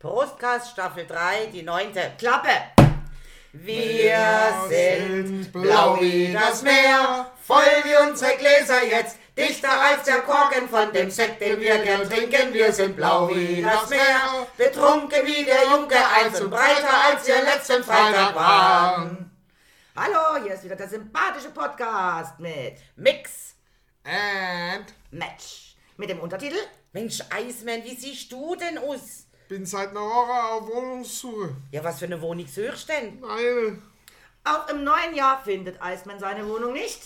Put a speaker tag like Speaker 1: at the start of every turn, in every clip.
Speaker 1: Prostcast Staffel 3, die neunte.
Speaker 2: Klappe!
Speaker 1: Wir sind blau wie das Meer, voll wie unsere Gläser jetzt, dichter als der Korken von dem Sekt, den wir gern trinken. Wir sind blau wie das Meer, betrunken wie der Junke eins und breiter als wir letzten Freitag waren.
Speaker 2: Hallo, hier ist wieder der sympathische Podcast mit
Speaker 1: Mix.
Speaker 3: And
Speaker 2: Match. Mit dem Untertitel
Speaker 1: Mensch, Eismann, wie siehst du denn aus?
Speaker 3: Bin seit einer Woche auf Wohnungssuche.
Speaker 1: Ja, was für eine Wohnung suchst denn?
Speaker 3: Meine.
Speaker 2: Auch im neuen Jahr findet Eismann seine Wohnung nicht.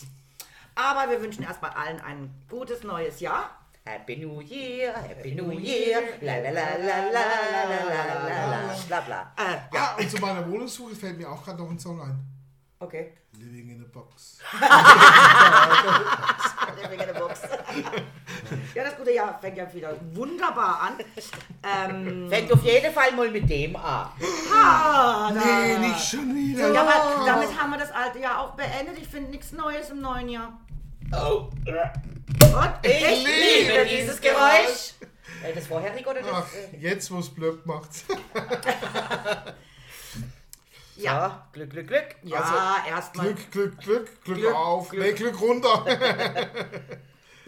Speaker 2: Aber wir wünschen erstmal allen ein gutes neues Jahr.
Speaker 1: Happy New Year, Happy New Year, la la la la la la la bla bla.
Speaker 2: Äh,
Speaker 3: ja. Und zu meiner Wohnungssuche fällt mir auch gerade noch ein Song ein.
Speaker 2: Okay.
Speaker 3: Living in a box.
Speaker 2: A box. ja, das gute Jahr fängt ja wieder wunderbar an. Ähm,
Speaker 1: Fängt auf jeden Fall mal mit dem an.
Speaker 2: ah, da-
Speaker 3: Nee, nicht schon wieder.
Speaker 2: Ja, aber damit haben wir das alte Jahr auch beendet. Ich finde nichts Neues im neuen Jahr.
Speaker 1: Oh.
Speaker 2: Und
Speaker 1: Ich
Speaker 2: ich
Speaker 1: liebe dieses Geräusch. Äh, Das vorherige oder
Speaker 3: Ach,
Speaker 1: das? äh,
Speaker 3: jetzt wo es blöd macht.
Speaker 2: Ja.
Speaker 1: So, Glück, Glück, Glück.
Speaker 2: Ja, erstmal.
Speaker 3: Glück, Glück, Glück, Glück,
Speaker 2: Glück,
Speaker 3: auf.
Speaker 2: Glück.
Speaker 3: Nee, Glück runter.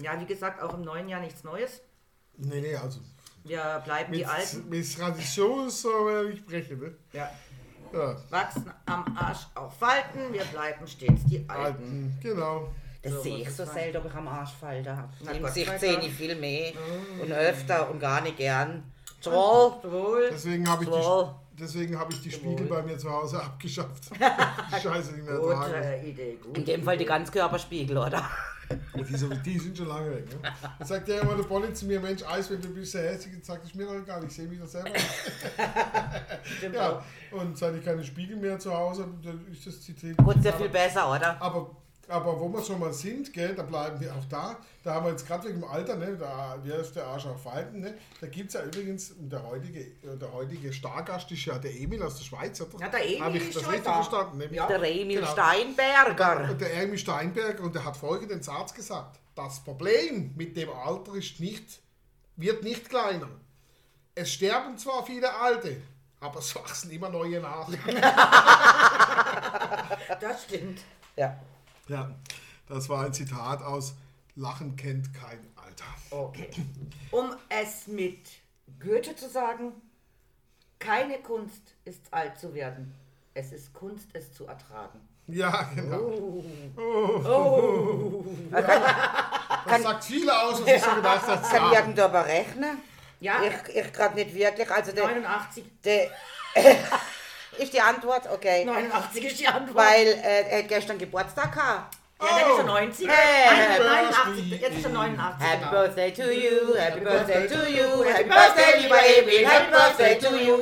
Speaker 2: Ja, wie gesagt, auch im neuen Jahr nichts Neues.
Speaker 3: nee, nee, also.
Speaker 2: Wir bleiben die Alten.
Speaker 3: Mit, mit Tradition soll nicht brechen, ne?
Speaker 2: Ja.
Speaker 3: Ja,
Speaker 2: Wachsen am Arsch auch Falten. Wir bleiben stets die Alten.
Speaker 3: alten, genau.
Speaker 1: Das
Speaker 2: So,
Speaker 1: sehe ich so selten, ob ich am Arsch falte habe. Im
Speaker 2: sei
Speaker 1: sehe ich viel mehr. Und öfter und gar nicht gern. Troll.
Speaker 2: Wohl.
Speaker 3: Deswegen habe ich,
Speaker 1: Troll.
Speaker 3: die, deswegen ich die. Spiegel bei mir zu Hause abgeschafft. Scheiße nicht mehr tragen.
Speaker 2: Gute Idee, gut.
Speaker 1: In dem Fall die Ganzkörperspiegel, oder?
Speaker 3: Die, so- die sind schon lange weg. Ne? Dann sagt ja immer der Polly zu mir, Mensch, Eis, wenn du bist sehr hässlich, jetzt sagt es mir doch egal, ich sehe mich doch selber. Ja, und seit ich keine Spiegel mehr zu Hause habe, dann ist das Zitat.
Speaker 1: Gut, sehr viel besser, oder?
Speaker 3: Aber, aber wo wir schon mal sind, gell, da bleiben wir auch da. Da haben wir jetzt gerade wegen dem Alter, ne, da, wie heißt der Arsch auch Falten, ne? Da gibt es ja übrigens, der heutige, der heutige Stargast ist ja der Emil aus der Schweiz. Hat,
Speaker 2: Ja, der Emil
Speaker 3: Hab ich
Speaker 2: ist
Speaker 3: das
Speaker 2: schon
Speaker 3: richtig
Speaker 2: da.
Speaker 3: verstanden? Ne?
Speaker 2: Ja.
Speaker 1: Der Emil
Speaker 3: Genau.
Speaker 1: Steinberger.
Speaker 3: Und der Emil Steinberg und der hat folgenden Satz gesagt. Das Problem mit dem Alter ist nicht, wird nicht kleiner. Es sterben zwar viele Alte, aber es wachsen immer neue nach.
Speaker 2: Das stimmt.
Speaker 1: Ja.
Speaker 3: Ja, das war ein Zitat aus Lachen kennt kein Alter.
Speaker 2: Okay. Um es mit Goethe zu sagen, keine Kunst ist alt zu werden. Es ist Kunst, es zu ertragen.
Speaker 3: Ja, genau.
Speaker 2: Oh.
Speaker 3: Das sagt viel aus, was ich so gedacht habe.
Speaker 1: Kann
Speaker 3: Ja.
Speaker 1: irgendwer berechnen?
Speaker 2: Ja,
Speaker 1: Ich, ich gerade nicht wirklich. Also der,
Speaker 2: 89.
Speaker 1: der ist die Antwort, okay.
Speaker 2: 89 ist die Antwort.
Speaker 1: Weil äh, er hat gestern Geburtstag gehabt.
Speaker 2: ja, dann ist er 90.
Speaker 1: Hey.
Speaker 2: Nein, 89. Jetzt ist er 89.
Speaker 1: Happy
Speaker 2: genau.
Speaker 1: Birthday to you, Happy Birthday to you, Happy Birthday, lieber Emil, Happy Birthday to you.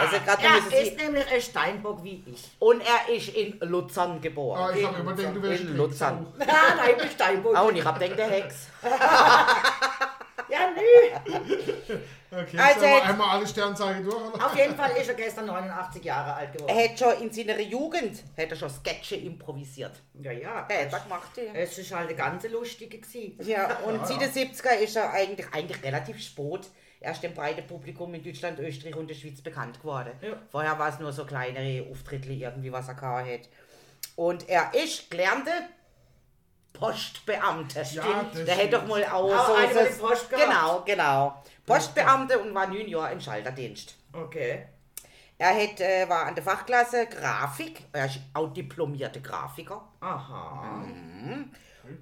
Speaker 1: Also gerade noch
Speaker 2: Er ist
Speaker 1: Sie.
Speaker 2: nämlich ein Steinbock wie ich.
Speaker 1: Und er ist in Luzern
Speaker 3: Ah,
Speaker 1: geboren.
Speaker 3: ich habe immer gedacht, du wärst
Speaker 1: In. Luzern.
Speaker 2: Ja, nein, ich bin Steinbock.
Speaker 1: Oh, und ich hab gedacht, der Hex.
Speaker 2: Ja, nö.
Speaker 3: Okay,
Speaker 1: Also jetzt-
Speaker 3: einmal alle Sternzeichen durch, oder?
Speaker 2: Auf jeden Fall ist er gestern 89 Jahre alt
Speaker 1: Er
Speaker 2: geworden.
Speaker 1: hätte schon in seiner Jugend hätte er schon Sketche improvisiert.
Speaker 2: Ja, ja.
Speaker 1: Er hat das gemacht, ja.
Speaker 2: Es ist halt eine ganze lustige gewesen.
Speaker 1: Ja, und seit den 70er ist er eigentlich, eigentlich relativ spät erst dem breiten Publikum in Deutschland, Österreich und der Schweiz bekannt geworden.
Speaker 2: Ja.
Speaker 1: Vorher war es nur so kleinere Auftritte irgendwie, was er gehabt hat. Und er ist gelernte Postbeamte.
Speaker 3: Ja, das
Speaker 1: Der hätte doch mal auch
Speaker 2: Auch
Speaker 1: so... so-
Speaker 2: der Post gehabt.
Speaker 1: genau, genau. Postbeamte und war neun Jahre im Schalterdienst.
Speaker 2: Okay.
Speaker 1: Er hat, äh, war an der Fachklasse Grafik, er ist auch diplomierter Grafiker.
Speaker 2: Aha.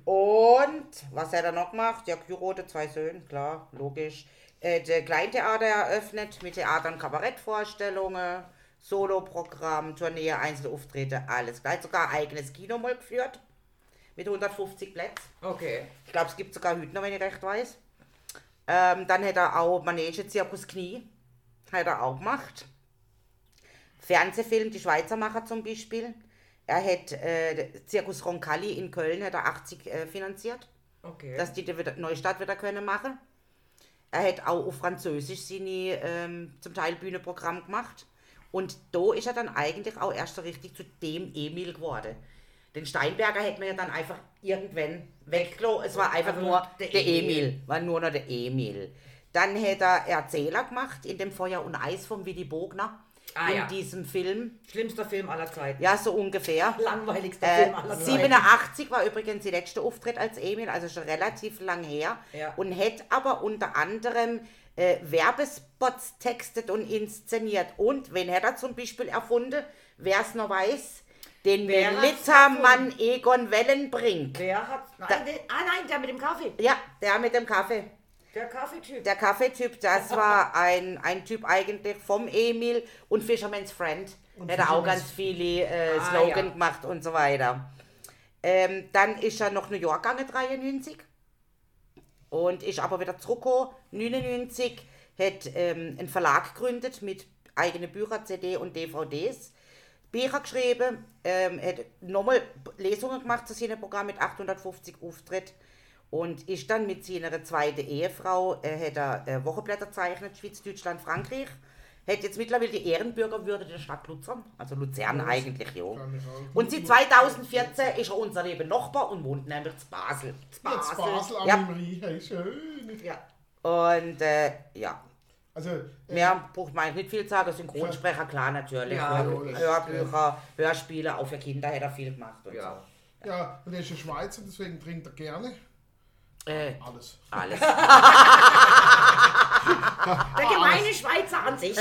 Speaker 1: Und was hat er noch gemacht? Ja, Kyrote, zwei Söhne, klar, logisch. Äh, der Kleintheater eröffnet mit Theater- und Kabarettvorstellungen, Soloprogramm, Tournee, Einzelauftritte, alles gleich. Sogar ein eigenes Kino mal geführt. Mit 150 Plätzen.
Speaker 2: Okay.
Speaker 1: Ich glaube, es gibt sogar Hütner, wenn ich recht weiß. Ähm, dann hat er auch Manege Zirkus Knie. Hat er auch gemacht. Fernsehfilm, die Schweizer Macher zum Beispiel. Er hat äh, Zirkus Roncalli in Köln hat er 80 äh, finanziert,
Speaker 2: Okay.
Speaker 1: dass die die wieder, Neustadt wieder können machen. Er hat auch auf Französisch seine ähm, zum Teil Bühnenprogramm gemacht. Und da ist er dann eigentlich auch erst so richtig zu dem Emil geworden. Den Steinberger hätte man ja dann einfach irgendwann weggelassen. Es war einfach
Speaker 2: Also
Speaker 1: nur
Speaker 2: der
Speaker 1: der,
Speaker 2: Emil.
Speaker 1: Emil. War nur noch der Emil. Dann hat er Erzähler gemacht in dem Feuer und Eis von Willy Bogner.
Speaker 2: Ah,
Speaker 1: in
Speaker 2: ja.
Speaker 1: diesem Film.
Speaker 2: Schlimmster Film aller Zeiten.
Speaker 1: Ja, so ungefähr.
Speaker 2: Langweiligster
Speaker 1: Äh,
Speaker 2: Film aller Zeiten.
Speaker 1: 87 war übrigens der letzte Auftritt als Emil, also schon relativ lang her.
Speaker 2: Ja.
Speaker 1: Und hätte aber unter anderem äh, Werbespots textet und inszeniert. Und wen hat er zum Beispiel erfunden? Wer es noch weiß, den
Speaker 2: Wer
Speaker 1: Milizermann Egon Wellenbrink.
Speaker 2: Wer hat. Nein,
Speaker 1: Da-
Speaker 2: den, ah nein, der mit dem Kaffee.
Speaker 1: Ja, der mit dem Kaffee.
Speaker 2: Der Kaffeetyp.
Speaker 1: Der Kaffeetyp, das war ein, ein Typ eigentlich vom Emil und Fisherman's Friend. Der hat auch ganz viele äh,
Speaker 2: Ah,
Speaker 1: Slogan
Speaker 2: ja.
Speaker 1: gemacht und so weiter. Ähm, dann ist er nach New York gegangen, 93. Und ist aber wieder zurückgekommen, 99. Hat ähm, einen Verlag gegründet mit eigenen Büchern, CD und DVDs. Bücher geschrieben, ähm, hat nochmal Lesungen gemacht zu seinem Programm mit 850 Auftritt und ist dann mit seiner zweiten Ehefrau, äh, hat er äh, Wochenblätter gezeichnet, Schweiz, Deutschland, Frankreich. Hat jetzt mittlerweile die Ehrenbürgerwürde der Stadt Luzern, also Luzern eigentlich, ja.
Speaker 3: Kann ich auch.
Speaker 1: Und seit 2014 ist er unser lieben Nachbar und wohnt nämlich zu Basel. Zu
Speaker 3: Basel
Speaker 1: Ja.
Speaker 3: Imri, hey, schön.
Speaker 2: Ja.
Speaker 1: Und äh, ja,
Speaker 3: Also, äh,
Speaker 1: mehr braucht man nicht viel sagen. Synchronsprecher, klar, natürlich.
Speaker 2: Ja,
Speaker 1: Hör, Hörbücher, Hörspiele, auch für Kinder hat er viel gemacht. Und
Speaker 2: Ja.
Speaker 3: ja, und er ist ein Schweizer, deswegen trinkt er gerne
Speaker 1: so. Äh,
Speaker 3: alles.
Speaker 1: alles.
Speaker 2: Der gemeine Schweizer an sich.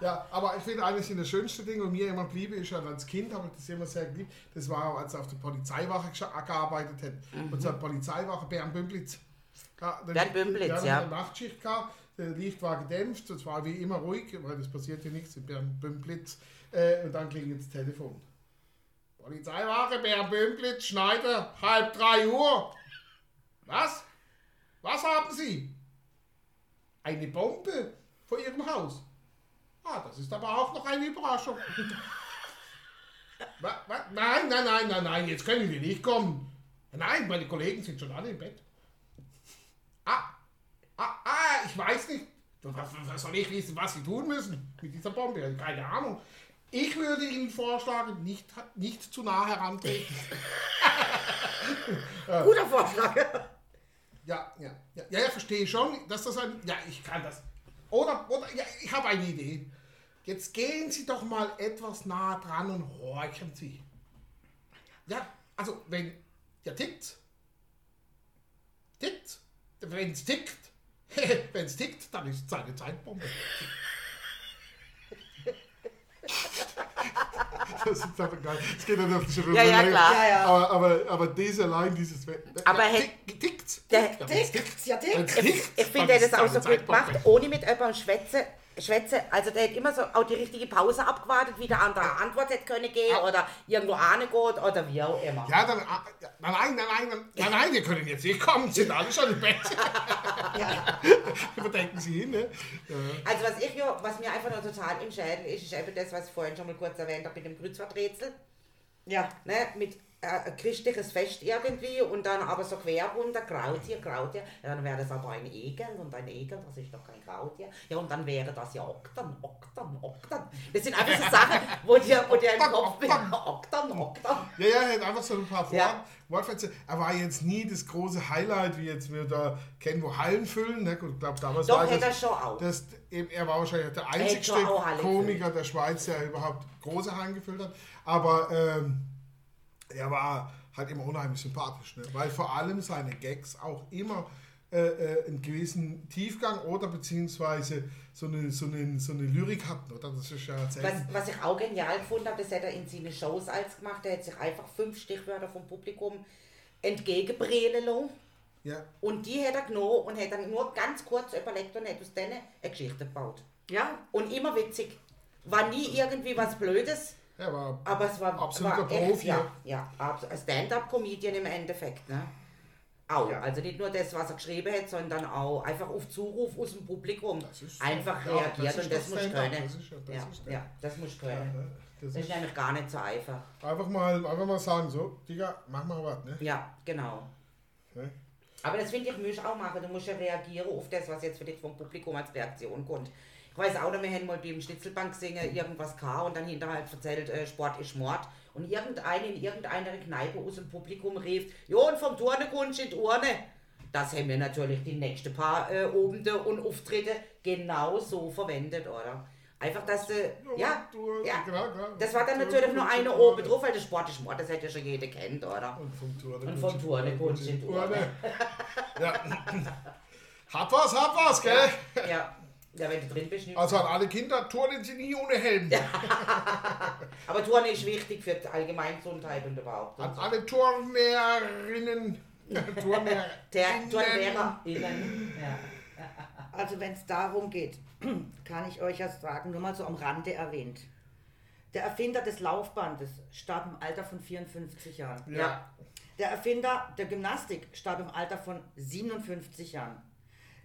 Speaker 3: Ja, aber ich finde, eines der schönsten Dinge, und mir immer bliebe, ist ja als Kind, habe ich das immer sehr geliebt, das war auch, als er auf der Polizeiwache gescha- gearbeitet hat. Und so eine Polizeiwache, Bernd Bümplitz. Ja,
Speaker 1: ja.
Speaker 3: Nachtschicht gehabt, der Licht war gedämpft, es war wie immer ruhig, weil das passiert ja nichts in Bernd Bümplitz. Äh, und dann klingelt das Telefon. Polizeiwache, Bernd Bümplitz, Schneider, halb drei Uhr. Was? Was haben Sie? Eine Bombe vor Ihrem Haus. Ah, das ist aber auch noch eine Überraschung. nein, nein, nein, nein, nein, jetzt können wir nicht kommen. Nein, meine Kollegen sind schon alle im Bett. Ah, ah, ah, ich weiß nicht. Was, was soll ich wissen, was Sie tun müssen mit dieser Bombe? Keine Ahnung. Ich würde Ihnen vorschlagen, nicht, nicht zu nah herantreten.
Speaker 2: Guter Vorschlag.
Speaker 3: Ja, ja, ja, ja, ja verstehe schon, dass das ein. Ja, ich kann das. Oder, oder, ja, ich habe eine Idee. Jetzt gehen Sie doch mal etwas nah dran und horchen Sie. Ja, also, wenn. Ja, tickt. Tickt. Wenn es tickt. wenn es tickt, dann ist es eine Zeitbombe. Das ist aber geil. Es geht natürlich schon
Speaker 1: Ja, ja,
Speaker 3: länger.
Speaker 1: klar.
Speaker 2: Ja, ja.
Speaker 3: Aber, aber, aber diese Line, dieses.
Speaker 1: Aber
Speaker 3: tick- tickt.
Speaker 1: Der-
Speaker 3: Tickt, aber es
Speaker 2: Tickt, ja,
Speaker 3: Wenn's
Speaker 2: tickt.
Speaker 1: Ich, ich
Speaker 3: dann
Speaker 1: finde, er das auch so gut gemacht, ohne mit jemandem schwätze. Schwätze, also der hat immer so auch die richtige Pause abgewartet, wie der andere Antwort hätte können gehen oder irgendwo angeht oder wie auch immer.
Speaker 3: Ja, dann, ah, nein, nein, nein, nein, nein, nein, wir können jetzt nicht kommen, sind alle schon im Bett. Wo denken Sie hin, ne? Ja.
Speaker 1: Also was ich ja, was mir einfach nur total im Schädel ist, ist eben das, was ich vorhin schon mal kurz erwähnt habe mit dem Kreuzworträtsel.
Speaker 2: Ja.
Speaker 1: Ne, mit äh, christliches Fest irgendwie und dann aber so quer runter, Krautier, Krautier. Ja, dann wäre das aber ein Egel und ein Egel, das ist doch kein Krautier. Ja, und dann wäre das ja Oktan, Oktan, Oktan. Das sind einfach so Sachen, wo dir, wo dir im Kopf bin.
Speaker 3: Oktan.
Speaker 1: Oktan, Oktan.
Speaker 3: Ja, ja, er hat einfach so ein paar Vor
Speaker 1: Ja.
Speaker 3: Er war jetzt nie das große Highlight, wie jetzt wir da kennen, wo Hallen füllen. Ne? Ich glaube, damals
Speaker 1: Doch,
Speaker 3: war
Speaker 1: hätte er
Speaker 3: das,
Speaker 1: schon auch.
Speaker 3: das, er war wahrscheinlich der
Speaker 1: Halle
Speaker 3: Komiker der Schweiz, der überhaupt große Hallen gefüllt hat. Aber ähm, er war halt immer unheimlich sympathisch, ne? weil vor allem seine Gags auch immer äh, äh, einen gewissen Tiefgang oder beziehungsweise so eine, so eine, so eine Lyrik hatten. Oder? Das ist ja
Speaker 1: Was, was ich auch genial gefunden habe, das hat er in seinen Shows als gemacht. Er hat sich einfach fünf Stichwörter vom Publikum entgegenbrüllen lassen.
Speaker 3: Ja.
Speaker 1: Und die hat er genommen und hat dann nur ganz kurz überlegt und hat aus denen eine Geschichte gebaut.
Speaker 2: Ja.
Speaker 1: Und immer witzig. War nie irgendwie was Blödes,
Speaker 3: Er war
Speaker 1: aber es war,
Speaker 3: Absoluter
Speaker 1: war echt,
Speaker 3: Profi,
Speaker 1: Ja, ja, ein Stand-up-Comedian im Endeffekt. Ne? Auch.
Speaker 2: Ja.
Speaker 1: Also nicht nur das, was er geschrieben hat, sondern auch einfach auf Zuruf aus dem Publikum.
Speaker 3: Das ist-
Speaker 1: einfach
Speaker 3: ja,
Speaker 1: reagiert
Speaker 3: das ist
Speaker 1: und das
Speaker 3: doch
Speaker 1: muss können.
Speaker 3: das ist ja- das
Speaker 1: ja,
Speaker 3: ist
Speaker 1: ja, das muss können.
Speaker 3: Ja, ne? das
Speaker 1: Das ist
Speaker 3: ist
Speaker 1: nämlich gar nicht so einfach.
Speaker 3: einfach mal, einfach mal sagen, so, Digga, mach mal was, ne?
Speaker 1: Ja, genau.
Speaker 3: Ne?
Speaker 1: Aber das finde ich, musst du auch machen. Du musst ja reagieren auf das, was jetzt für dich vom Publikum als Reaktion kommt. Ich weiß auch noch, wir haben mal beim Schnitzelbank singen irgendwas gehabt und dann hinterher halt erzählt, äh, Sport ist Mord. Und irgendeine in irgendeiner Kneipe aus dem Publikum rief, Jo, und vom Turne kommst du in die Urne. das haben wir natürlich die nächsten paar äh, Obende und Auftritte genau so verwendet, oder? Einfach, dass du, ja,
Speaker 3: du-
Speaker 1: ja,
Speaker 3: genau, klar.
Speaker 1: das war dann natürlich nur eine oben drauf, weil der Sport ist Sport, das hätte ja schon jeder kennt, oder?
Speaker 3: Und vom Turnen.
Speaker 1: Und vom Turnen Kunst in Turnen.
Speaker 3: Ja. Hat was, hat was, gell?
Speaker 1: Ja, ja wenn du drin bist, nicht.
Speaker 3: Also an alle Kinder, turnen Sie nie ohne Helm.
Speaker 1: Aber Turnen ist wichtig für die Allgemeingesundheit und überhaupt.
Speaker 3: An alle Turnerinnen. Turner
Speaker 1: Der TurnlehrerInnen. Ja.
Speaker 2: Also wenn es darum geht, kann ich euch ja sagen, nur mal so am Rande erwähnt. Der Erfinder des Laufbandes starb im Alter von 54 Jahren.
Speaker 1: Ja.
Speaker 2: Der Erfinder der Gymnastik starb im Alter von 57 Jahren.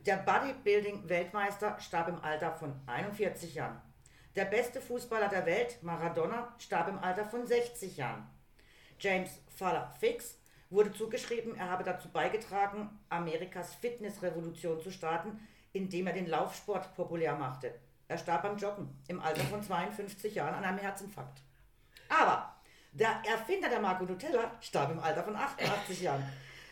Speaker 2: Der Bodybuilding-Weltmeister starb im Alter von 41 Jahren. Der beste Fußballer der Welt, Maradona, starb im Alter von 60 Jahren. James Fowler Fix wurde zugeschrieben, er habe dazu beigetragen, Amerikas Fitnessrevolution zu starten, indem er den Laufsport populär machte. Er starb beim Joggen im Alter von 52 Jahren an einem Herzinfarkt. Aber der Erfinder der Marke Nutella starb im Alter von 88 Jahren.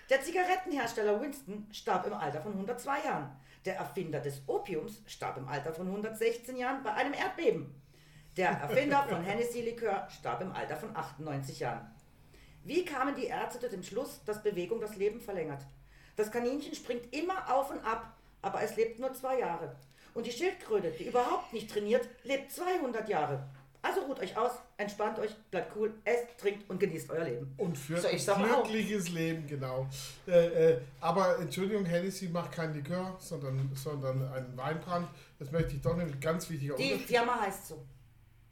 Speaker 2: Der Zigarettenhersteller Winston starb im Alter von 102 Jahren. Der Erfinder des Opiums starb im Alter von 116 Jahren bei einem Erdbeben. Der Erfinder von Hennessy-Likör starb im Alter von 98 Jahren. Wie kamen die Ärzte zu dem Schluss, dass Bewegung das Leben verlängert? Das Kaninchen springt immer auf und ab, aber es lebt nur zwei Jahre. Und die Schildkröte, die überhaupt nicht trainiert, lebt 200 Jahre. Also ruht euch aus, entspannt euch, bleibt cool, esst, trinkt und genießt euer Leben.
Speaker 3: Und für
Speaker 1: So,
Speaker 3: ein glückliches Leben, genau. Äh, äh, aber Entschuldigung, Hennessy macht kein Likör, sondern, sondern einen Weinbrand. Das möchte ich doch nämlich ganz wichtiger
Speaker 2: Die. Firma heißt so.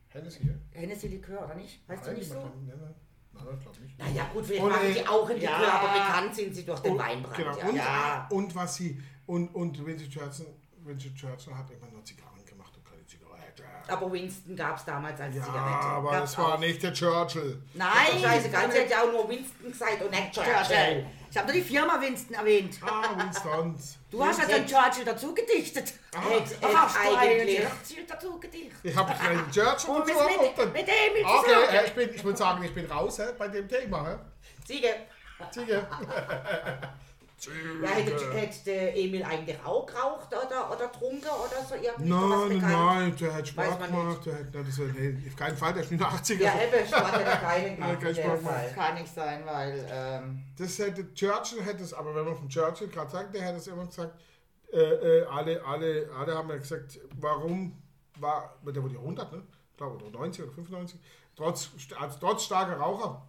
Speaker 3: Hennessy?
Speaker 2: Hennessy Likör, oder nicht? Heißt die
Speaker 3: Nein,
Speaker 2: nicht
Speaker 3: die
Speaker 2: so?
Speaker 3: machen- nein, nein, nein, nein, glaub nicht.
Speaker 1: Naja, gut, vielleicht
Speaker 3: Und,
Speaker 1: machen sie auch in die
Speaker 2: ja.
Speaker 1: Tür, aber bekannt sind sie durch den
Speaker 3: Und-
Speaker 1: Weinbrand.
Speaker 3: Genau.
Speaker 1: ja.
Speaker 3: Und,
Speaker 2: Ja.
Speaker 3: und was sie und und Winston Churchill, Winston Churchill hat immer nur Zigarren gemacht und keine Zigarette.
Speaker 1: Aber Winston gab es damals als
Speaker 3: Ja,
Speaker 1: Zigarette.
Speaker 3: aber
Speaker 1: Gab's
Speaker 3: es war
Speaker 1: auch.
Speaker 3: nicht der Churchill.
Speaker 2: Nein!
Speaker 1: Scheißegal, sie hat ja auch nur Winston gesagt und nicht Churchill.
Speaker 2: Churchill. Ich habe nur die Firma Winston erwähnt.
Speaker 3: Ah, Winston.
Speaker 2: Du hast ja den Churchill dazu gedichtet.
Speaker 1: Hätte
Speaker 2: Ach,
Speaker 1: es
Speaker 2: du
Speaker 1: eigentlich.
Speaker 2: Churchill dazu gedichtet.
Speaker 3: Ich habe keinen Churchill
Speaker 2: Und
Speaker 3: dazu,
Speaker 2: mit,
Speaker 3: dann-
Speaker 2: mit Emil
Speaker 3: Okay,
Speaker 2: zusammen.
Speaker 3: ich, bin, ich würde sagen, ich bin raus hä, bei dem Thema. Hä?
Speaker 1: Ziege.
Speaker 3: Ziege.
Speaker 1: Ja, hätte, hätte der Emil eigentlich auch geraucht oder, oder trunken oder so irgendwie
Speaker 3: Nein, nein, nein, der hat
Speaker 1: man
Speaker 3: gemacht. Der hat, nein, das war, nee, auf keinen Fall, der ist in den 80er.
Speaker 1: Ja, eben, Sport hat er keinen gemacht
Speaker 3: kein Sport.
Speaker 2: Kann nicht sein, weil ähm,
Speaker 3: Das hätte Churchill hätte es, aber wenn man von Churchill gerade sagt, der hätte es immer gesagt, äh, äh, alle, alle, alle haben ja gesagt, warum war, der wurde ja 100, ne? Ich glaube, oder 90 oder 95, trotz, also trotz starker Raucher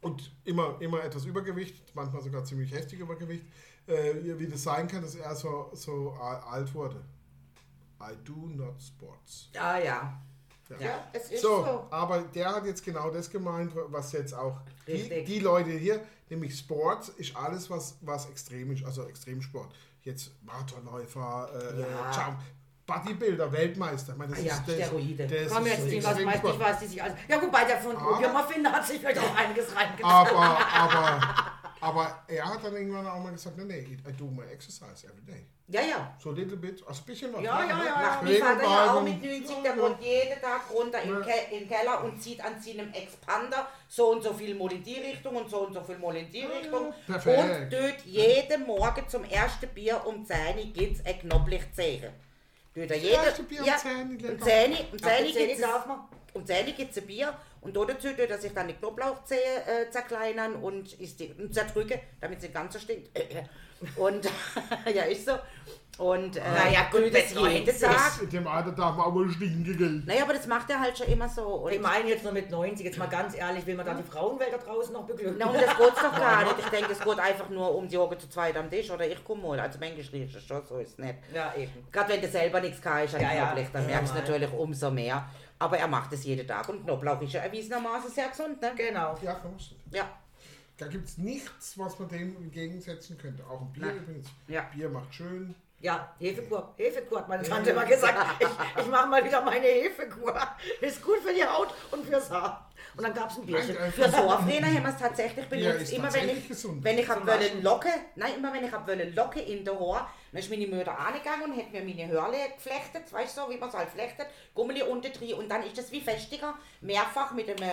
Speaker 3: und immer, immer etwas Übergewicht, manchmal sogar ziemlich heftig Übergewicht, äh, wie das sein kann, dass er so, so alt wurde. I do not sports.
Speaker 1: Ah ja.
Speaker 2: ja, es ist
Speaker 3: So,
Speaker 2: so.
Speaker 3: aber der hat jetzt genau das gemeint, was jetzt auch die, die Leute hier, nämlich Sport ist alles, was, was extrem ist, also Extremsport. Jetzt Marathonläufer, äh,
Speaker 1: Ja.
Speaker 3: Jump, Bodybuilder, Weltmeister. Ich meine, das
Speaker 1: Ah ja,
Speaker 3: ist, das,
Speaker 1: Steroide.
Speaker 3: Das
Speaker 2: Komm
Speaker 3: ist
Speaker 2: jetzt nicht, was
Speaker 3: Extremsport.
Speaker 2: ich weiß, die sich alles. Ja, wobei der von erfinder hat sich vielleicht auch einiges reingezogen.
Speaker 3: Aber, aber, aber er hat dann irgendwann auch mal gesagt, nee, nee, I do my exercise every day.
Speaker 1: Ja, ja.
Speaker 3: So little bit, also ein bisschen was.
Speaker 2: Ja, ja, ja,
Speaker 1: mein
Speaker 3: Bewegung
Speaker 1: Vater ja auch mit 90,
Speaker 3: Ja,
Speaker 1: der
Speaker 3: ja.
Speaker 1: kommt jeden Tag runter in,
Speaker 3: Ja.
Speaker 1: Ke Keller und zieht an seinem Expander so und so viel mal in die Richtung und so und so viel mal in die Richtung.
Speaker 3: perfekt.
Speaker 1: Und tut jeden Morgen zum ersten Bier um 10 Uhr gibt's ein Knoblauchzehe. Tut er jede,
Speaker 3: erste Bier um
Speaker 1: ja,
Speaker 3: 10 Uhr,
Speaker 1: um
Speaker 3: lecker.
Speaker 1: 10 Uhr, um
Speaker 2: Ab
Speaker 1: 10 Uhr
Speaker 2: der Zähne
Speaker 1: gibt's
Speaker 2: darf man.
Speaker 1: um 10 Uhr gibt's ein Bier und dazu tut er sich dann die Knoblauchzehe äh, zerkleinern und, isst die, und zerdrücken, damit sie ganz so stinkt. Und ja, ist so. Und äh,
Speaker 2: Naja, gut,
Speaker 1: das
Speaker 2: wenn
Speaker 1: jeden
Speaker 2: 90
Speaker 1: Tag.
Speaker 3: In dem Alter darf man auch mal stinken, gell?
Speaker 1: Naja, aber das macht er halt schon immer so. Und,
Speaker 2: Ich meine jetzt nur mit 90, jetzt mal ganz ehrlich, will man da die Frauenwelt da draußen noch beglücken?
Speaker 1: na, um das geht's doch gar nicht. Ich denke, es geht einfach nur um die Hocken zu zweit am Tisch oder ich komme mal. Also manchmal riecht es schon, so ist es nicht.
Speaker 2: Ja, eben.
Speaker 1: Gerade wenn du selber nichts kannst an
Speaker 2: Ja, ja.
Speaker 1: Dann
Speaker 2: Ja,
Speaker 1: merkst du
Speaker 2: mal.
Speaker 1: natürlich umso mehr. Aber er macht es jeden Tag und Knoblauch ist ja erwiesenermaßen sehr gesund, ne?
Speaker 2: Genau.
Speaker 3: Ja, schon.
Speaker 1: Ja.
Speaker 3: Da gibt es nichts, was man dem entgegensetzen könnte. Auch ein Bier
Speaker 1: Nein.
Speaker 3: übrigens.
Speaker 1: Ja.
Speaker 3: Bier macht schön.
Speaker 2: Ja, Hefekur. Hefekur hat meine Tante immer gesagt. Ich, ich mache mal wieder meine Hefekur. Ist gut für die Haut und fürs Haar. Und dann gab es ein Bierchen.
Speaker 1: Für Sohrfräne haben wir es tatsächlich benutzt.
Speaker 3: ist
Speaker 1: immer wenn ich,
Speaker 3: gesund.
Speaker 1: wenn ich hab wollen Locke, nein, immer wenn ich hab wollen Locke in der Haar, dann ist meine Mutter angegangen und hat mir meine Hörle geflechtet, weißt du, so, wie man es halt flechtet, Gummeli unten drin und dann ist das wie festiger, mehrfach mit einem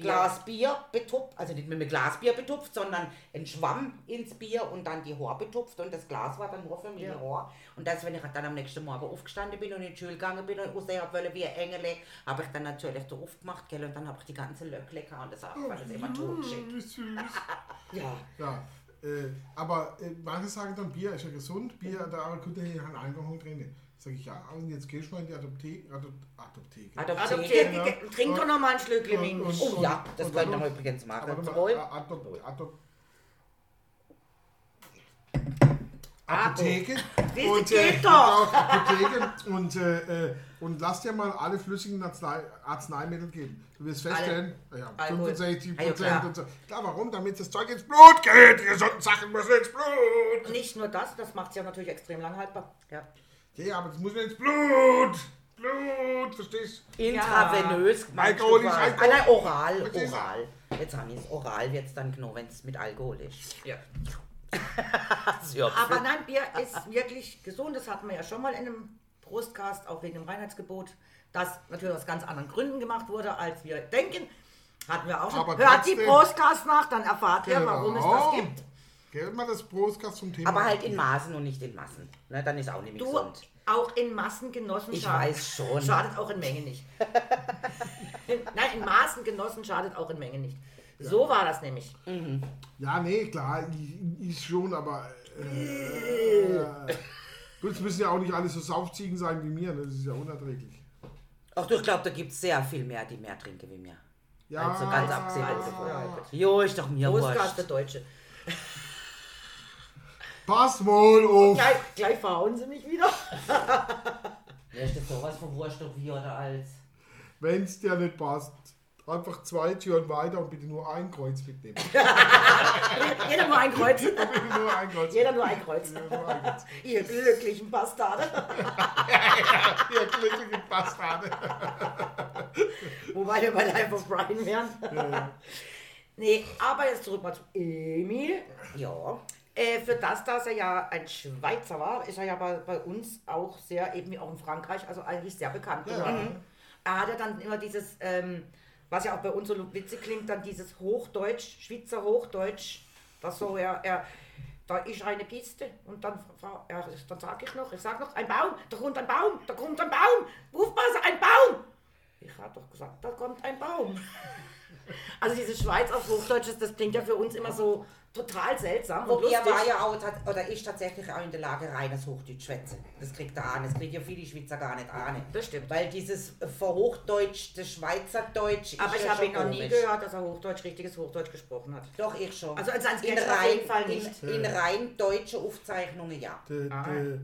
Speaker 1: Glas Bier betupft, also nicht mit einem Glasbier betupft, sondern ein Schwamm ins Bier und dann die Haar betupft und das Glas war dann nur für meine
Speaker 2: Ja.
Speaker 1: Haar. Und das, wenn ich dann am nächsten Morgen aufgestanden bin und in die Schule gegangen bin und aussehen wollen wie ein Engel, habe ich dann natürlich da aufgemacht, gell, und dann habe ich die ganze Löckle und das war das immer totgeschickt.
Speaker 3: Wie süß.
Speaker 1: Ja.
Speaker 3: Ja, äh, aber äh, manche sagen dann, Bier ist ja gesund, Bier, da hier ein Alkohol drin. Sag ich, ja, und jetzt gehst du mal in die Adoptheke. Adop Adoptheke.
Speaker 1: Adoptiert,
Speaker 3: Ja.
Speaker 2: trink doch noch mal ein Schlückchen
Speaker 3: Und- und-
Speaker 1: Oh ja, das
Speaker 3: und-
Speaker 1: könnte
Speaker 3: und-
Speaker 1: man übrigens machen.
Speaker 3: Adop, Adop, Apotheke.
Speaker 2: Siehst du,
Speaker 3: äh,
Speaker 2: geht doch.
Speaker 3: Apotheke und, äh, äh, und lass dir mal alle flüssigen Arznei, Arzneimittel geben. Du wirst feststellen, ja,
Speaker 2: Alkohol.
Speaker 3: 65
Speaker 1: Ah, ja,
Speaker 3: Prozent
Speaker 1: klar.
Speaker 3: und so. Klar, warum? Damit das Zeug ins Blut geht. Die gesunden Sachen müssen ins Blut.
Speaker 2: Nicht nur das, das macht es ja natürlich extrem lang haltbar.
Speaker 1: Ja.
Speaker 3: Ja, aber das muss nicht ins Blut. Blut, verstehst du?
Speaker 1: Intravenös. meinst du
Speaker 3: Alkohol.
Speaker 1: Ah, nein, oral,
Speaker 3: Verstehst
Speaker 1: oral. Jetzt haben wir es. Oral wird es dann genau, wenn es mit Alkohol ist.
Speaker 2: Ja.
Speaker 1: ja.
Speaker 2: Aber nein, Bier ist wirklich gesund. Das hatten wir ja schon mal in einem Prostcast, auch wegen dem Reinheitsgebot, das natürlich aus ganz anderen Gründen gemacht wurde, als wir denken. Hatten wir auch schon.
Speaker 3: Aber
Speaker 2: Hört die
Speaker 3: trotzdem-
Speaker 2: Prostcast nach, dann erfahrt ihr, warum es
Speaker 3: Genau.
Speaker 2: das gibt.
Speaker 3: Gell, mal das Prostkast zum Thema.
Speaker 1: Aber halt in Maßen und nicht in Massen. Ne, dann ist auch nicht mehr
Speaker 2: Du,
Speaker 1: gesund.
Speaker 2: auch in Massen genossen
Speaker 1: Ich
Speaker 2: schadet-
Speaker 1: weiß schon.
Speaker 2: Schadet auch in Menge nicht. Nein, in Maßen genossen schadet auch in Menge nicht. So war das nämlich.
Speaker 3: Ja, nee, klar, ich, ich schon, aber. Äh, gut, es müssen ja auch nicht alle so Saufziegen sein wie mir, ne? das ist ja unerträglich.
Speaker 1: Ach du, ich glaube, da gibt es sehr viel mehr, die mehr trinken wie mir.
Speaker 3: Ja,
Speaker 1: Also ganz abgesehen davon. Jo, ist doch mir
Speaker 2: Prostcast
Speaker 1: wurscht.
Speaker 2: für Deutsche.
Speaker 3: Pass mal auf!
Speaker 2: Gleich, gleich verhauen sie mich wieder.
Speaker 1: Wer ist das sowas von wurscht doch wie oder als?
Speaker 3: Wenn es dir nicht passt, einfach zwei Türen weiter und bitte nur ein Kreuz mitnehmen.
Speaker 2: Jeder nur ein Kreuz.
Speaker 3: bitte nur ein Kreuz.
Speaker 2: Jeder nur ein Kreuz.
Speaker 3: Jeder nur ein Kreuz.
Speaker 2: Ihr glücklichen Bastarde.
Speaker 3: Ihr glücklichen Bastarde.
Speaker 2: Wobei wir bei Life of Brian wären. Nee, aber jetzt zurück mal zu Emil.
Speaker 1: Ja.
Speaker 2: Äh, für das, dass er ja ein Schweizer war, ist er ja bei, bei uns auch sehr, eben wie auch in Frankreich, also eigentlich sehr bekannt geworden. Er hat ja dann immer dieses, ähm, was ja auch bei uns so witzig klingt, dann dieses Hochdeutsch, Schweizer Hochdeutsch, das so, er, er da ist eine Kiste und dann, ja, dann sage ich noch, ich sage noch, ein Baum, da kommt ein Baum, da kommt ein Baum, Aufpasse, ein Baum. Ich habe doch gesagt, da kommt ein Baum. Also diese Schweiz auf Hochdeutsch, das klingt ja für uns immer so total seltsam und
Speaker 1: Und er war ja auch, oder ist tatsächlich auch in der Lage, reines Hochdeutsch zu schwätzen. Das kriegt er an. Das kriegt ja viele Schweizer gar nicht an.
Speaker 2: Das stimmt.
Speaker 1: Weil dieses Verhochdeutsch, das Schweizerdeutsch ist
Speaker 2: Aber ich
Speaker 1: ja
Speaker 2: habe ihn noch nie gehört, dass er Hochdeutsch, richtiges Hochdeutsch gesprochen hat.
Speaker 1: Doch, ich schon.
Speaker 2: Also als ans
Speaker 1: in rein,
Speaker 2: Fall nicht.
Speaker 1: In, in rein deutsche Aufzeichnungen, ja.
Speaker 3: Der,
Speaker 2: Ah.
Speaker 3: der, der,